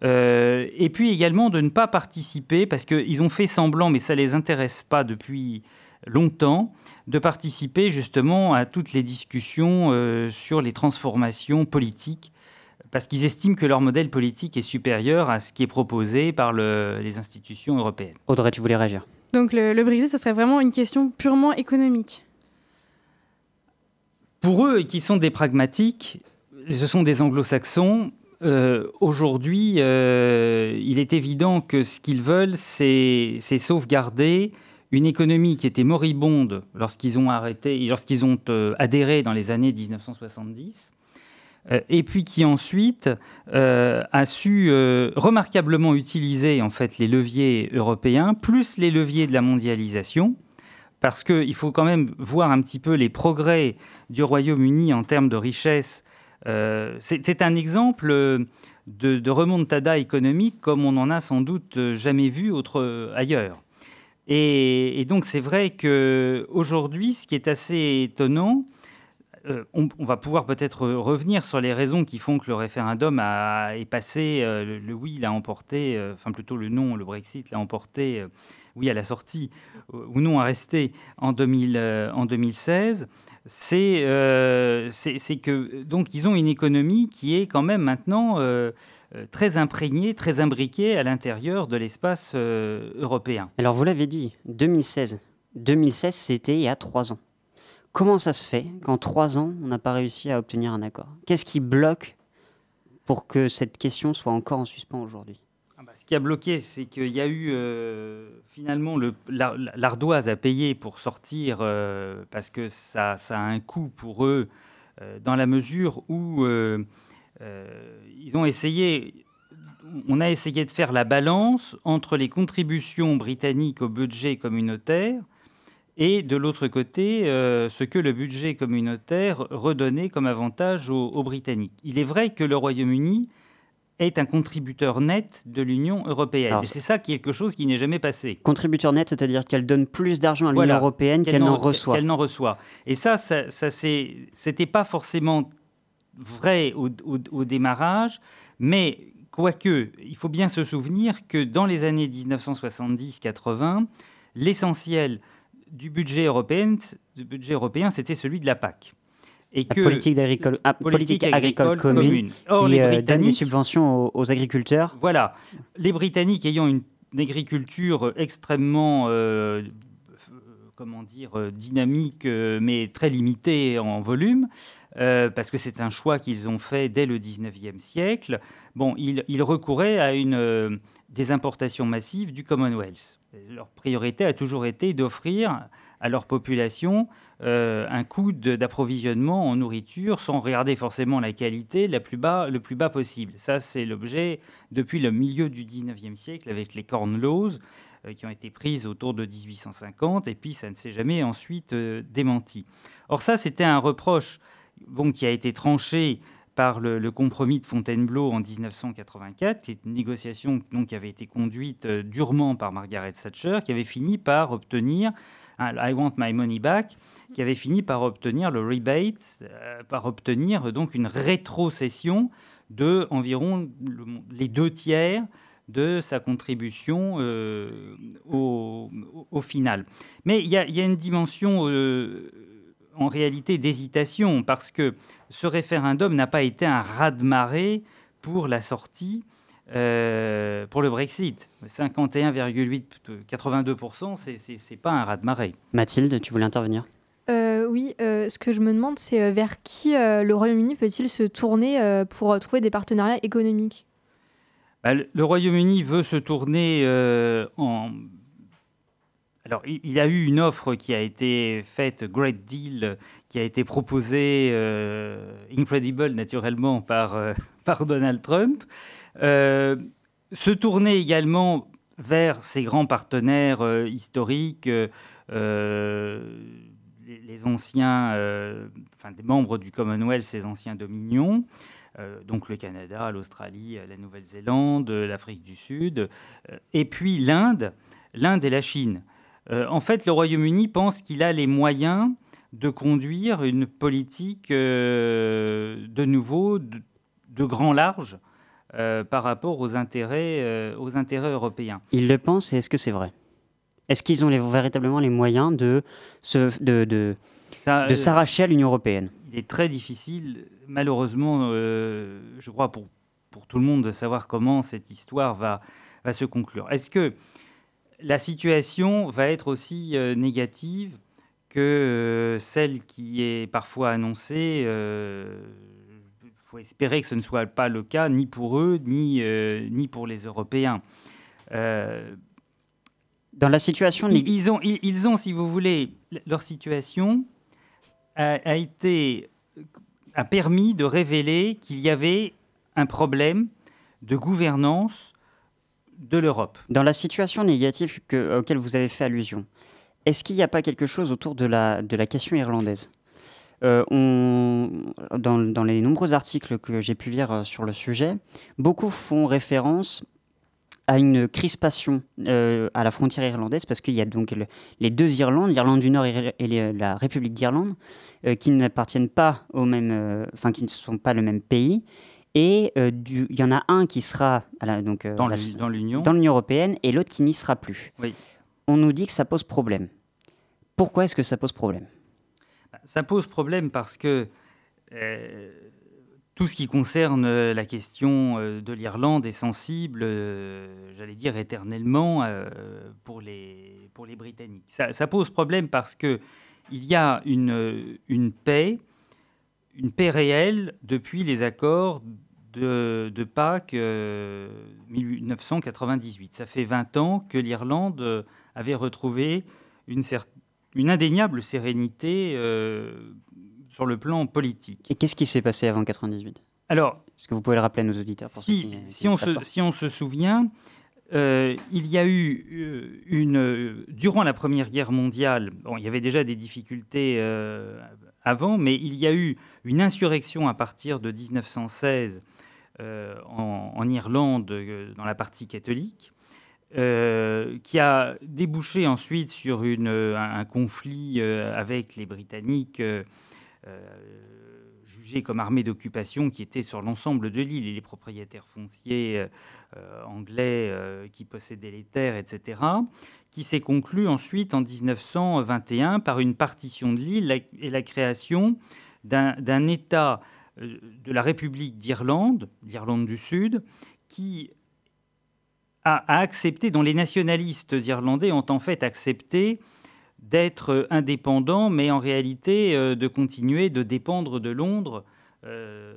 euh, et puis également de ne pas participer, parce qu'ils ont fait semblant, mais ça ne les intéresse pas depuis longtemps, de participer justement à toutes les discussions euh, sur les transformations politiques, parce qu'ils estiment que leur modèle politique est supérieur à ce qui est proposé par le- les institutions européennes. Audrey, tu voulais réagir? Donc le, le Brexit, ce serait vraiment une question purement économique. Pour eux, qui sont des pragmatiques, ce sont des anglo-saxons. Euh, Aujourd'hui, euh, il est évident que ce qu'ils veulent, c'est sauvegarder une économie qui était moribonde lorsqu'ils ont arrêté, lorsqu'ils ont euh, adhéré dans les années 1970. euh, et puis qui ensuite a su remarquablement utiliser en fait les leviers européens plus les leviers de la mondialisation parce qu'il faut quand même voir un petit peu les progrès du Royaume-Uni en termes de richesse. Euh, c'est un exemple euh, de, remontada économique comme on n'en a sans doute euh, jamais vu autre, ailleurs. Et, donc c'est vrai qu'aujourd'hui, ce qui est assez étonnant, on, va pouvoir peut-être revenir sur les raisons qui font que le référendum a, est passé, le, oui l'a emporté, enfin plutôt le non, le Brexit l'a emporté, oui à la sortie, ou non à rester en, 2000, en 2016. C'est euh, que donc ils ont une économie qui est quand même maintenant euh, euh, très imprégnée, très imbriquée à l'intérieur de l'espace euh, européen. Alors vous l'avez dit, 2016. 2016, c'était il y a trois ans. Comment ça se fait qu'en trois ans, on n'a pas réussi à obtenir un accord? Qu'est-ce qui bloque pour que cette question soit encore en suspens aujourd'hui? Ce qui a bloqué, c'est qu'il y a eu euh, finalement le- la- la- l'ardoise à payer pour sortir, euh, parce que ça, a un coût pour eux, euh, dans la mesure où ils ont essayé, on a essayé de faire la balance entre les contributions britanniques au budget communautaire et de l'autre côté, ce que le budget communautaire redonnait comme avantage aux Britanniques. Il est vrai que le Royaume-Uni est un contributeur net de l'Union européenne. Alors, Et c'est ça quelque chose qui n'est jamais passé. Contributeur net, c'est-à-dire qu'elle donne plus d'argent à l'Union Voilà, européenne qu'elle n'en reçoit. Qu'elle n'en reçoit. Et ça, ça, ça c'était pas forcément vrai au, au- au démarrage, mais quoique, il faut bien se souvenir que dans les années 1970-80, l'essentiel du budget européen, du budget européen, c'était celui de la PAC. Et La politique, d'agricole- ah, politique agricole commune, Or, qui les euh, donne des Britanniques, subventions aux, aux agriculteurs. voilà. Les Britanniques ayant une, une agriculture extrêmement, euh, comment dire, euh, dynamique, euh, mais très limitée en volume, euh, parce que c'est un choix qu'ils ont fait dès le 19e siècle, bon, ils, ils recouraient à une, euh, des importations massives du Commonwealth. Leur priorité a toujours été d'offrir à leur population euh, un coût d'approvisionnement en nourriture sans regarder forcément la qualité la plus bas, le plus bas possible. Ça, c'est l'objet depuis le milieu du 19e siècle avec les Corn Laws euh, qui ont été prises autour de 1850 et puis ça ne s'est jamais ensuite euh, démenti. Or ça, c'était un reproche bon, qui a été tranché par le, compromis de Fontainebleau en 1984, qui est une négociation donc, qui avait été conduite durement par Margaret Thatcher, qui avait fini par obtenir I want my money back, qui avait fini par obtenir le rebate, euh, par obtenir donc une rétrocession de environ le- les deux tiers de sa contribution euh, au, final. Mais il y, a- une dimension euh, en réalité d'hésitation parce que ce référendum n'a pas été un raz-de-marée pour la sortie, euh, pour le Brexit. 51,8, 82%, c'est- pas un raz-de-marée. Mathilde, tu voulais intervenir? Euh, oui, euh, ce que je me demande, c'est vers qui euh, le Royaume-Uni peut-il se tourner euh, pour trouver des partenariats économiques? Bah, le Royaume-Uni veut se tourner euh, en. Alors, il, a eu une offre qui a été faite, Great Deal, qui a été proposée, euh, Incredible naturellement, par, euh, par Donald Trump. Euh, se tourner également vers ses grands partenaires euh, historiques, euh, les, anciens, membres du Commonwealth, ces anciens dominions, donc le Canada, l'Australie, la Nouvelle-Zélande, l'Afrique du Sud, et puis l'Inde, l'Inde et la Chine. En fait, le Royaume-Uni pense qu'il a les moyens de conduire une politique de nouveau de grand large euh, par rapport aux intérêts, euh, aux intérêts européens. Ils le pensent et est-ce que c'est vrai? Est-ce qu'ils ont les- véritablement les moyens de, se, de, de, Ça, de euh, s'arracher à l'Union européenne? Il est très difficile, malheureusement, je crois, pour, pour tout le monde de savoir comment cette histoire va, va se conclure. Est-ce que la situation va être aussi euh, négative que euh, celle qui est parfois annoncée faut espérer que ce ne soit pas le cas, ni pour eux, ni, euh, ni pour les Européens. Euh, Dans la situation... ils, ils ont, ils, ils ont, si vous voulez, leur situation a, a été a permis de révéler qu'il y avait un problème de gouvernance de l'Europe. Dans la situation négative que, auquel vous avez fait allusion, est-ce qu'il n'y a pas quelque chose autour de la, de la question irlandaise? Euh, on, dans, dans les nombreux articles que j'ai pu lire euh, sur le sujet, beaucoup font référence à une crispation euh, à la frontière irlandaise parce qu'il y a donc le- les deux Irlandes, l'Irlande du Nord et, les- la République d'Irlande, euh, qui n'appartiennent pas au même, enfin qui ne sont pas le même pays. Et il y en a un qui sera à la- donc, Dans l'Union. dans l'Union européenne et l'autre qui n'y sera plus. Oui. On nous dit que ça pose problème. Pourquoi est-ce que ça pose problème? Ça pose problème parce que euh, tout ce qui concerne euh, la question euh, de l'Irlande est sensible, j'allais dire éternellement, pour, les, pour les Britanniques. Ça, pose problème parce que il y a une, une paix, une paix réelle depuis les accords de, de Pâques euh, 1998. Ça fait 20 ans que l'Irlande avait retrouvé une, cer- une indéniable sérénité euh, sur le plan politique. Et qu'est-ce qui s'est passé avant 98 Alors, Est-ce que vous pouvez le rappeler à nos auditeurs pour si, qui- on se, pas? si on se souvient, euh, il y a eu euh, une. Durant la Première Guerre mondiale, bon, il y avait déjà des difficultés avant, mais il y a eu une insurrection à partir de 1916 euh, en, en Irlande, dans la partie catholique. Euh, qui a débouché ensuite sur euh, un, conflit euh, avec les Britanniques jugés comme armée d'occupation qui était sur l'ensemble de l'île et les propriétaires fonciers anglais qui possédaient les terres, etc., qui s'est conclu ensuite en 1921 par une partition de l'île et la création d'un État de la République d'Irlande, l'Irlande du Sud, qui a, accepté, dont les nationalistes irlandais ont en fait accepté d'être indépendants, mais en réalité euh, de continuer de dépendre de Londres euh,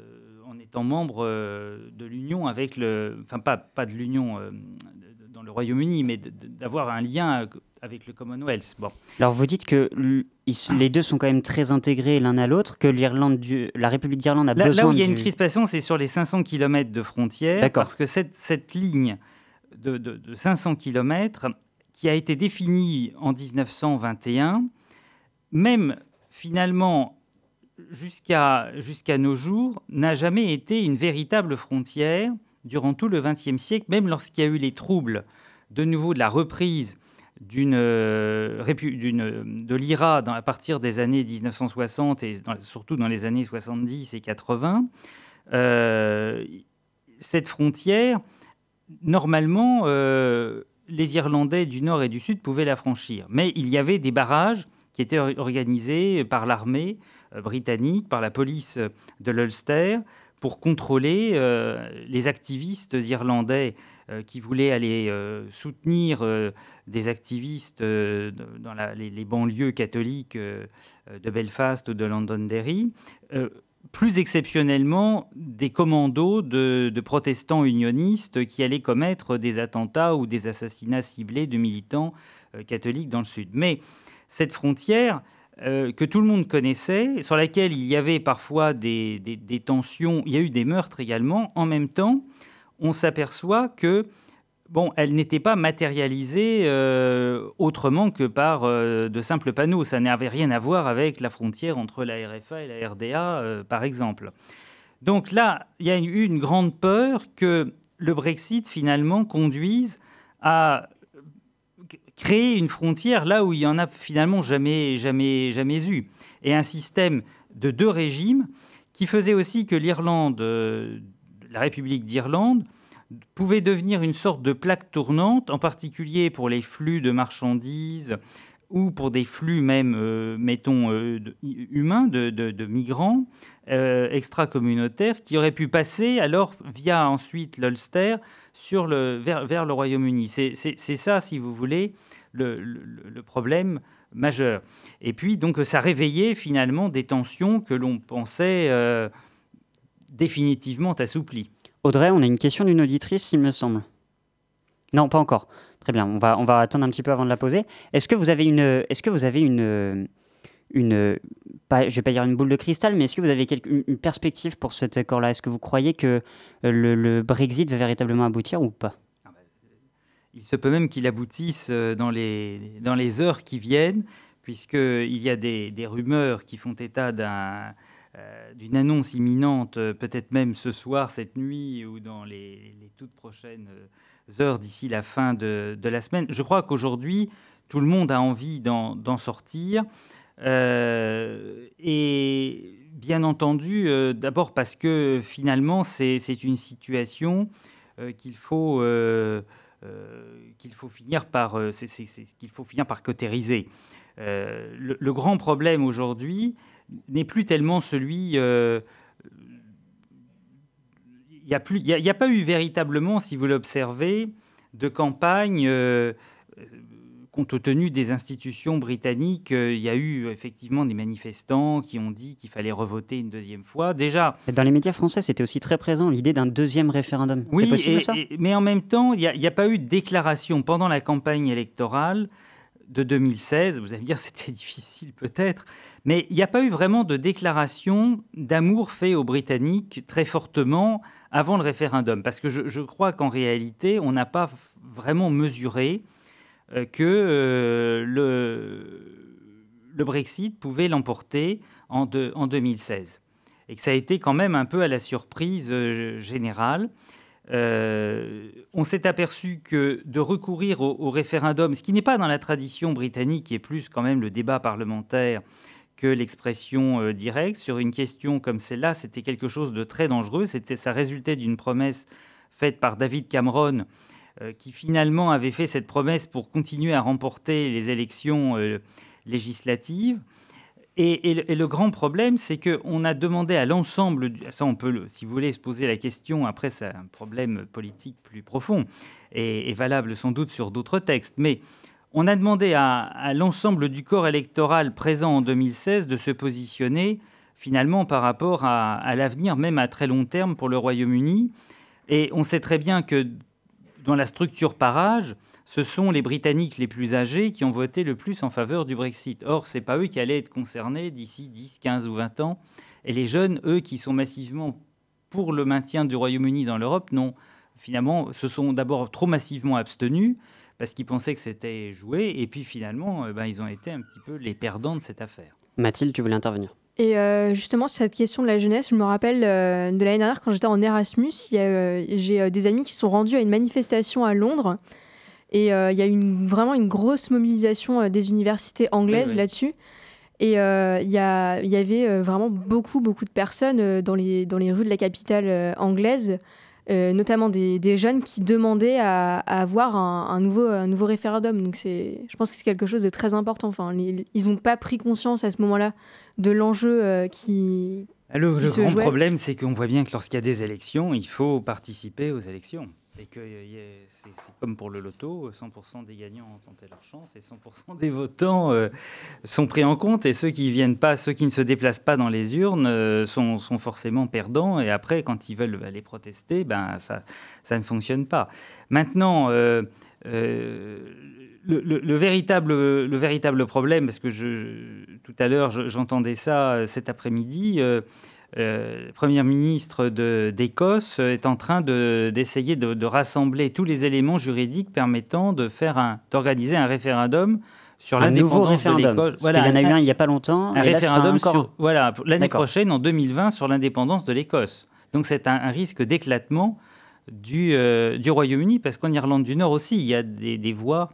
en étant membre euh, de l'Union avec le... Enfin, pas, pas de l'Union dans le Royaume-Uni, mais d'avoir un lien avec le Commonwealth. Bon. Alors vous dites que les deux sont quand même très intégrés l'un à l'autre, que l'Irlande, du- la République d'Irlande a Là, besoin là où il y a du- une crispation, c'est sur les 500 km de frontière, D'accord. parce que cette, cette ligne de, de- de 500 km, qui a été définie en 1921, même finalement jusqu'à nos jours, n'a jamais été une véritable frontière durant tout le XXe siècle, même lorsqu'il y a eu les troubles de nouveau de la reprise euh, d'une- de l'IRA à partir des années 1960 et surtout dans les années 70 et 80, euh, cette frontière, normalement, euh, les Irlandais du Nord et du Sud pouvaient la franchir. Mais il y avait des barrages qui étaient or- organisés par l'armée euh, britannique, par la police de l'Ulster, pour contrôler euh, les activistes irlandais euh, qui voulaient aller euh, soutenir euh, des activistes euh, dans les, banlieues catholiques euh, euh, de Belfast ou de Londonderry. Plus exceptionnellement des commandos de, protestants unionistes qui allaient commettre des attentats ou des assassinats ciblés de militants euh, catholiques dans le Sud. Mais cette frontière euh, que tout le monde connaissait, sur laquelle il y avait parfois des, tensions, il y a eu des meurtres également, en même temps, on s'aperçoit que bon, elle n'était pas matérialisée euh, autrement que par euh, de simples panneaux. Ça n'avait rien à voir avec la frontière entre la RFA et la RDA, euh, par exemple. Donc là, il y a eu une grande peur que le Brexit, finalement, conduise à créer une frontière là où il y en a finalement jamais, jamais, jamais eu. Et un système de deux régimes qui faisait aussi que l'Irlande, la République d'Irlande, pouvait devenir une sorte de plaque tournante, en particulier pour les flux de marchandises ou pour des flux même, euh, mettons, euh, humains, de, migrants euh, extra-communautaires, qui auraient pu passer alors via ensuite l'Ulster vers, le Royaume-Uni. C'est ça, si vous voulez, le, problème majeur. Et puis, donc, ça réveillait finalement des tensions que l'on pensait définitivement assouplies. Audrey, on a une question d'une auditrice, il me semble. Non, pas encore. Très bien, on va, on va attendre un petit peu avant de la poser. Est-ce que vous avez une, est-ce que vous avez une, une, pas, je vais pas dire une boule de cristal, mais est-ce que vous avez quelque, une perspective pour cet accord-là? Est-ce que vous croyez que le, le, Brexit va véritablement aboutir ou pas? Il se peut même qu'il aboutisse dans les, dans les heures qui viennent, puisqu'il y a des, des rumeurs qui font état d'un euh, d'une annonce imminente, euh, peut-être même ce soir, cette nuit ou dans les, toutes prochaines euh, heures d'ici la fin de, la semaine. Je crois qu'aujourd'hui, tout le monde a envie d'en sortir. Euh, et bien entendu, euh, d'abord parce que finalement, c'est une situation euh, qu'il faut, qu'il faut finir par, qu'il faut finir par cautériser. Le, grand problème aujourd'hui, n'est plus tellement celui. Euh, il n'y a, plus, il y a, il y a pas eu véritablement, si vous l'observez, de campagne. Euh, compte tenu des institutions britanniques, euh, il y a eu effectivement des manifestants qui ont dit qu'il fallait revoter une deuxième fois. Déjà, dans les médias français, c'était aussi très présent l'idée d'un deuxième référendum. Oui, possible, et, ça? et, mais en même temps, il n'y a, a, pas eu de déclaration pendant la campagne électorale de 2016. Vous allez me dire c'était difficile peut-être, mais il n'y a pas eu vraiment de déclaration d'amour fait aux Britanniques très fortement avant le référendum, parce que je, crois qu'en réalité, on n'a pas vraiment mesuré euh, que euh, le, Brexit pouvait l'emporter en, en, 2016, et que ça a été quand même un peu à la surprise euh, générale. Euh, on s'est aperçu que de recourir au, référendum, ce qui n'est pas dans la tradition britannique, qui est plus quand même le débat parlementaire que l'expression euh, directe, sur une question comme celle-là, c'était quelque chose de très dangereux. C'était, ça résultait d'une promesse faite par David Cameron, euh, qui finalement avait fait cette promesse pour continuer à remporter les élections législatives. Et, le, grand problème, c'est qu'on a demandé à l'ensemble, ça on peut, si vous voulez, se poser la question, après c'est un problème politique plus profond et, valable sans doute sur d'autres textes, mais on a demandé à, à l'ensemble du corps électoral présent en 2016 de se positionner finalement par rapport à, à l'avenir, même à très long terme pour le Royaume-Uni. Et on sait très bien que dans la structure par âge, ce sont les Britanniques les plus âgés qui ont voté le plus en faveur du Brexit. Or, ce n'est pas eux qui allaient être concernés d'ici 10, 15 ou 20 ans. Et les jeunes, eux, qui sont massivement pour le maintien du Royaume-Uni dans l'Europe, non. Finalement, se sont d'abord trop massivement abstenus parce qu'ils pensaient que c'était joué. Et puis finalement, ben, ils ont été un petit peu les perdants de cette affaire. Mathilde, tu voulais intervenir et euh, justement, sur cette question de la jeunesse, je me rappelle euh, de l'année dernière, quand j'étais en Erasmus, euh, j'ai des amis qui se sont rendus à une manifestation à Londres et euh, il y a eu une, vraiment une grosse mobilisation euh, des universités anglaises oui, oui. là-dessus. Et euh, il y, y, avait vraiment beaucoup, beaucoup de personnes dans les, dans les rues de la capitale anglaise, notamment des, des, jeunes qui demandaient à, à avoir un, un, nouveau, un nouveau référendum. Donc je pense que c'est quelque chose de très important. Enfin, les, ils n'ont pas pris conscience à ce moment-là de l'enjeu qui, le, le grand jouait. problème, c'est qu'on voit bien que lorsqu'il y a des élections, il faut participer aux élections. Et que euh, c'est comme pour le loto, 100% des gagnants ont tenté leur chance et 100% des votants euh, sont pris en compte. Et ceux qui viennent pas, ceux qui ne se déplacent pas dans les urnes euh, sont, forcément perdants. Et après, quand ils veulent aller protester, ben, ça, ne fonctionne pas. Maintenant, le, le- le véritable, le véritable problème, parce que tout à l'heure, je- j'entendais ça cet après-midi, euh, le Premier ministre de- d'Écosse est en train de- d'essayer de, de rassembler tous les éléments juridiques permettant de faire un, d'organiser un référendum sur Un nouveau l'indépendance de référendum. l'Écosse. Parce qu'il y en a eu un il y a pas longtemps, Un et là, c'est référendum encore- sur voilà l'année prochaine en 2020 sur l'indépendance de l'Écosse. Donc c'est un, un risque d'éclatement du, euh, du Royaume-Uni parce qu'en Irlande du Nord aussi il y a des, des voix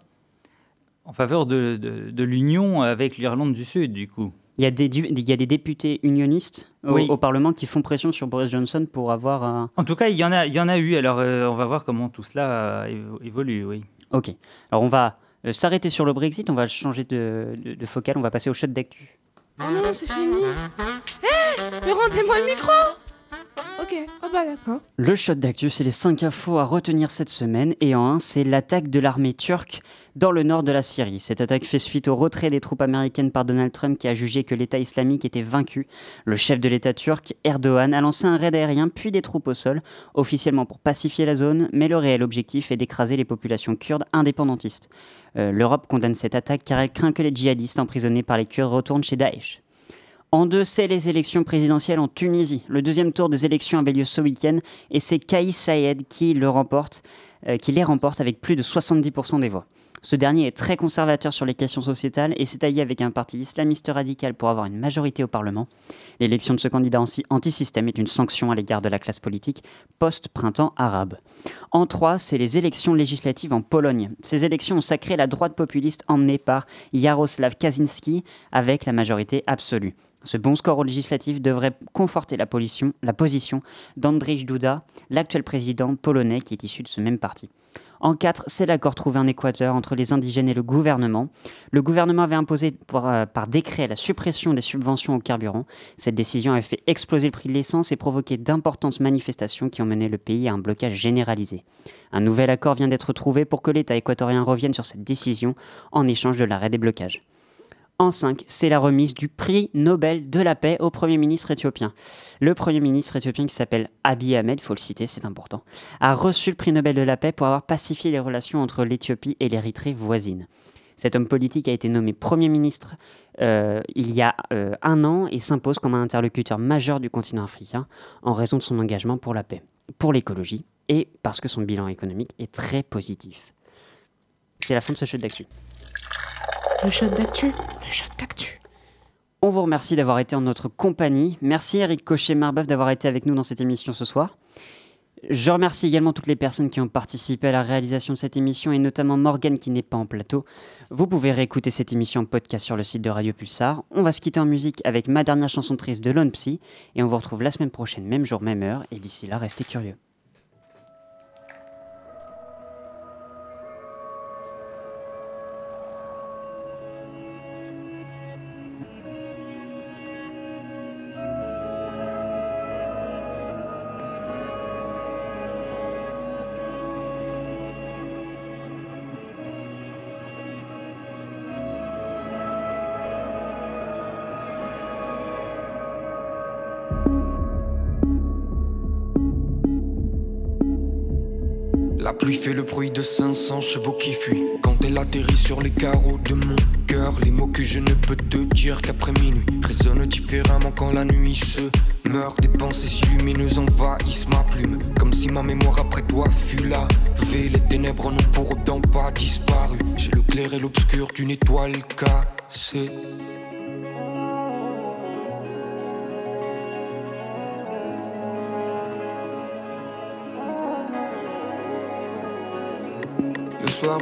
en faveur de, de- de l'union avec l'Irlande du Sud du coup. Il y, a des, il y a des députés unionistes au, Oui. au Parlement qui font pression sur Boris Johnson pour avoir un... En tout cas, il y en a, il y en a eu. Alors, euh, on va voir comment tout cela euh, évo- évolue, oui. Ok. Alors on va euh, s'arrêter sur le Brexit, on va changer de, de, de focal, on va passer au shot d'actu. Oh non, c'est fini. Hé Mais rendez-moi le micro Ok, oh bah d'accord. Le shot d'actu, c'est les 5 infos à retenir cette semaine. Et en 1, c'est l'attaque de l'armée turque dans le nord de la Syrie. Cette attaque fait suite au retrait des troupes américaines par Donald Trump qui a jugé que l'État islamique était vaincu. Le chef de l'État turc, Erdogan, a lancé un raid aérien puis des troupes au sol, officiellement pour pacifier la zone, mais le réel objectif est d'écraser les populations kurdes indépendantistes. Euh, L'Europe condamne cette attaque car elle craint que les djihadistes emprisonnés par les Kurdes retournent chez Daesh. En deux, c'est les élections présidentielles en Tunisie. Le deuxième tour des élections avait lieu ce week-end et c'est Kais Saïed euh, qui les remporte avec plus de 70% des voix. Ce dernier est très conservateur sur les questions sociétales et s'est allié avec un parti islamiste radical pour avoir une majorité au Parlement. L'élection de ce candidat anti- anti-système est une sanction à l'égard de la classe politique post-printemps arabe. En trois, c'est les élections législatives en Pologne. Ces élections ont sacré la droite populiste emmenée par Jaroslav Kaczynski avec la majorité absolue. Ce bon score aux législatives devrait conforter la, position- la position d'Andrzej Duda, l'actuel président polonais qui est issu de ce même parti. En 4, c'est l'accord trouvé en Équateur entre les indigènes et le gouvernement. Le gouvernement avait imposé par, euh, par décret la suppression des subventions au carburant. Cette décision avait fait exploser le prix de l'essence et provoqué d'importantes manifestations qui ont mené le pays à un blocage généralisé. Un nouvel accord vient d'être trouvé pour que l'État équatorien revienne sur cette décision en échange de l'arrêt des blocages. En 5, c'est la remise du prix Nobel de la paix au Premier ministre éthiopien. Le Premier ministre éthiopien qui s'appelle Abiy Ahmed, faut le citer, c'est important, a reçu le prix Nobel de la paix pour avoir pacifié les relations entre l'Éthiopie et l'Érythrée voisine. Cet homme politique a été nommé Premier ministre euh, il y a euh, un an et s'impose comme un interlocuteur majeur du continent africain en raison de son engagement pour la paix, pour l'écologie et parce que son bilan économique est très positif. C'est la fin de ce shot d'actu. Le shot d'actu, le shot d'actu. On vous remercie d'avoir été en notre compagnie. Merci Eric Cochet-Marbeuf d'avoir été avec nous dans cette émission ce soir. Je remercie également toutes les personnes qui ont participé à la réalisation de cette émission et notamment Morgane qui n'est pas en plateau. Vous pouvez réécouter cette émission en podcast sur le site de Radio Pulsar. On va se quitter en musique avec ma dernière chanson triste de Lone Psy et on vous retrouve la semaine prochaine, même jour, même heure. Et d'ici là, restez curieux. Pluie fait le bruit de 500 chevaux qui fuient. Quand elle atterrit sur les carreaux de mon cœur Les mots que je ne peux te dire qu'après minuit Résonnent différemment quand la nuit se meurt. Des pensées si lumineuses envahissent ma plume Comme si ma mémoire après toi fut lavée Les ténèbres n'ont pour autant pas disparu. J'ai le clair et l'obscur d'une étoile cassée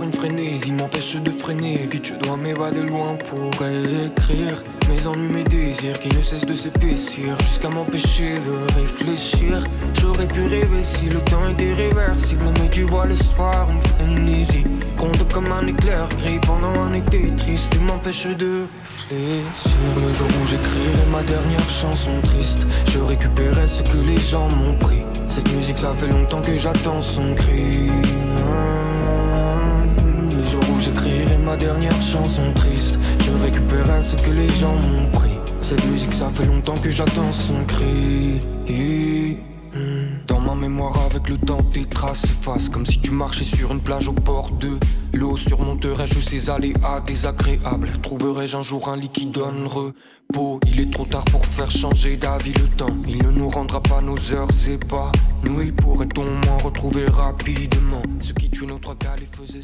Une frénésie m'empêche de freiner Vite je dois m'évader loin pour écrire Mes ennuis, mes désirs qui ne cessent de s'épaissir Jusqu'à m'empêcher de réfléchir J'aurais pu rêver si le temps était réversible Mais tu vois le soir une frénésie seconde comme un éclair gris pendant un été triste et m'empêche de réfléchir. Le jour où j'écrirai ma dernière chanson triste, je récupérerai ce que les gens m'ont pris. Cette musique, ça fait longtemps que j'attends son cri. J'écrirai ma dernière chanson triste, je récupérerai ce que les gens m'ont pris. Cette musique, ça fait longtemps que j'attends son cri. Dans ma mémoire, avec le temps, tes traces s'effacent. Comme si tu marchais sur une plage au bord de l'eau. Surmonterais-je ces aléas désagréables Trouverai-je un jour un lit qui donne repos? Il est trop tard pour faire changer d'avis le temps. Il ne nous rendra pas nos heures, c'est pas nous. Il pourrait-on moins retrouver rapidement? Ce qui tue notre et faisait.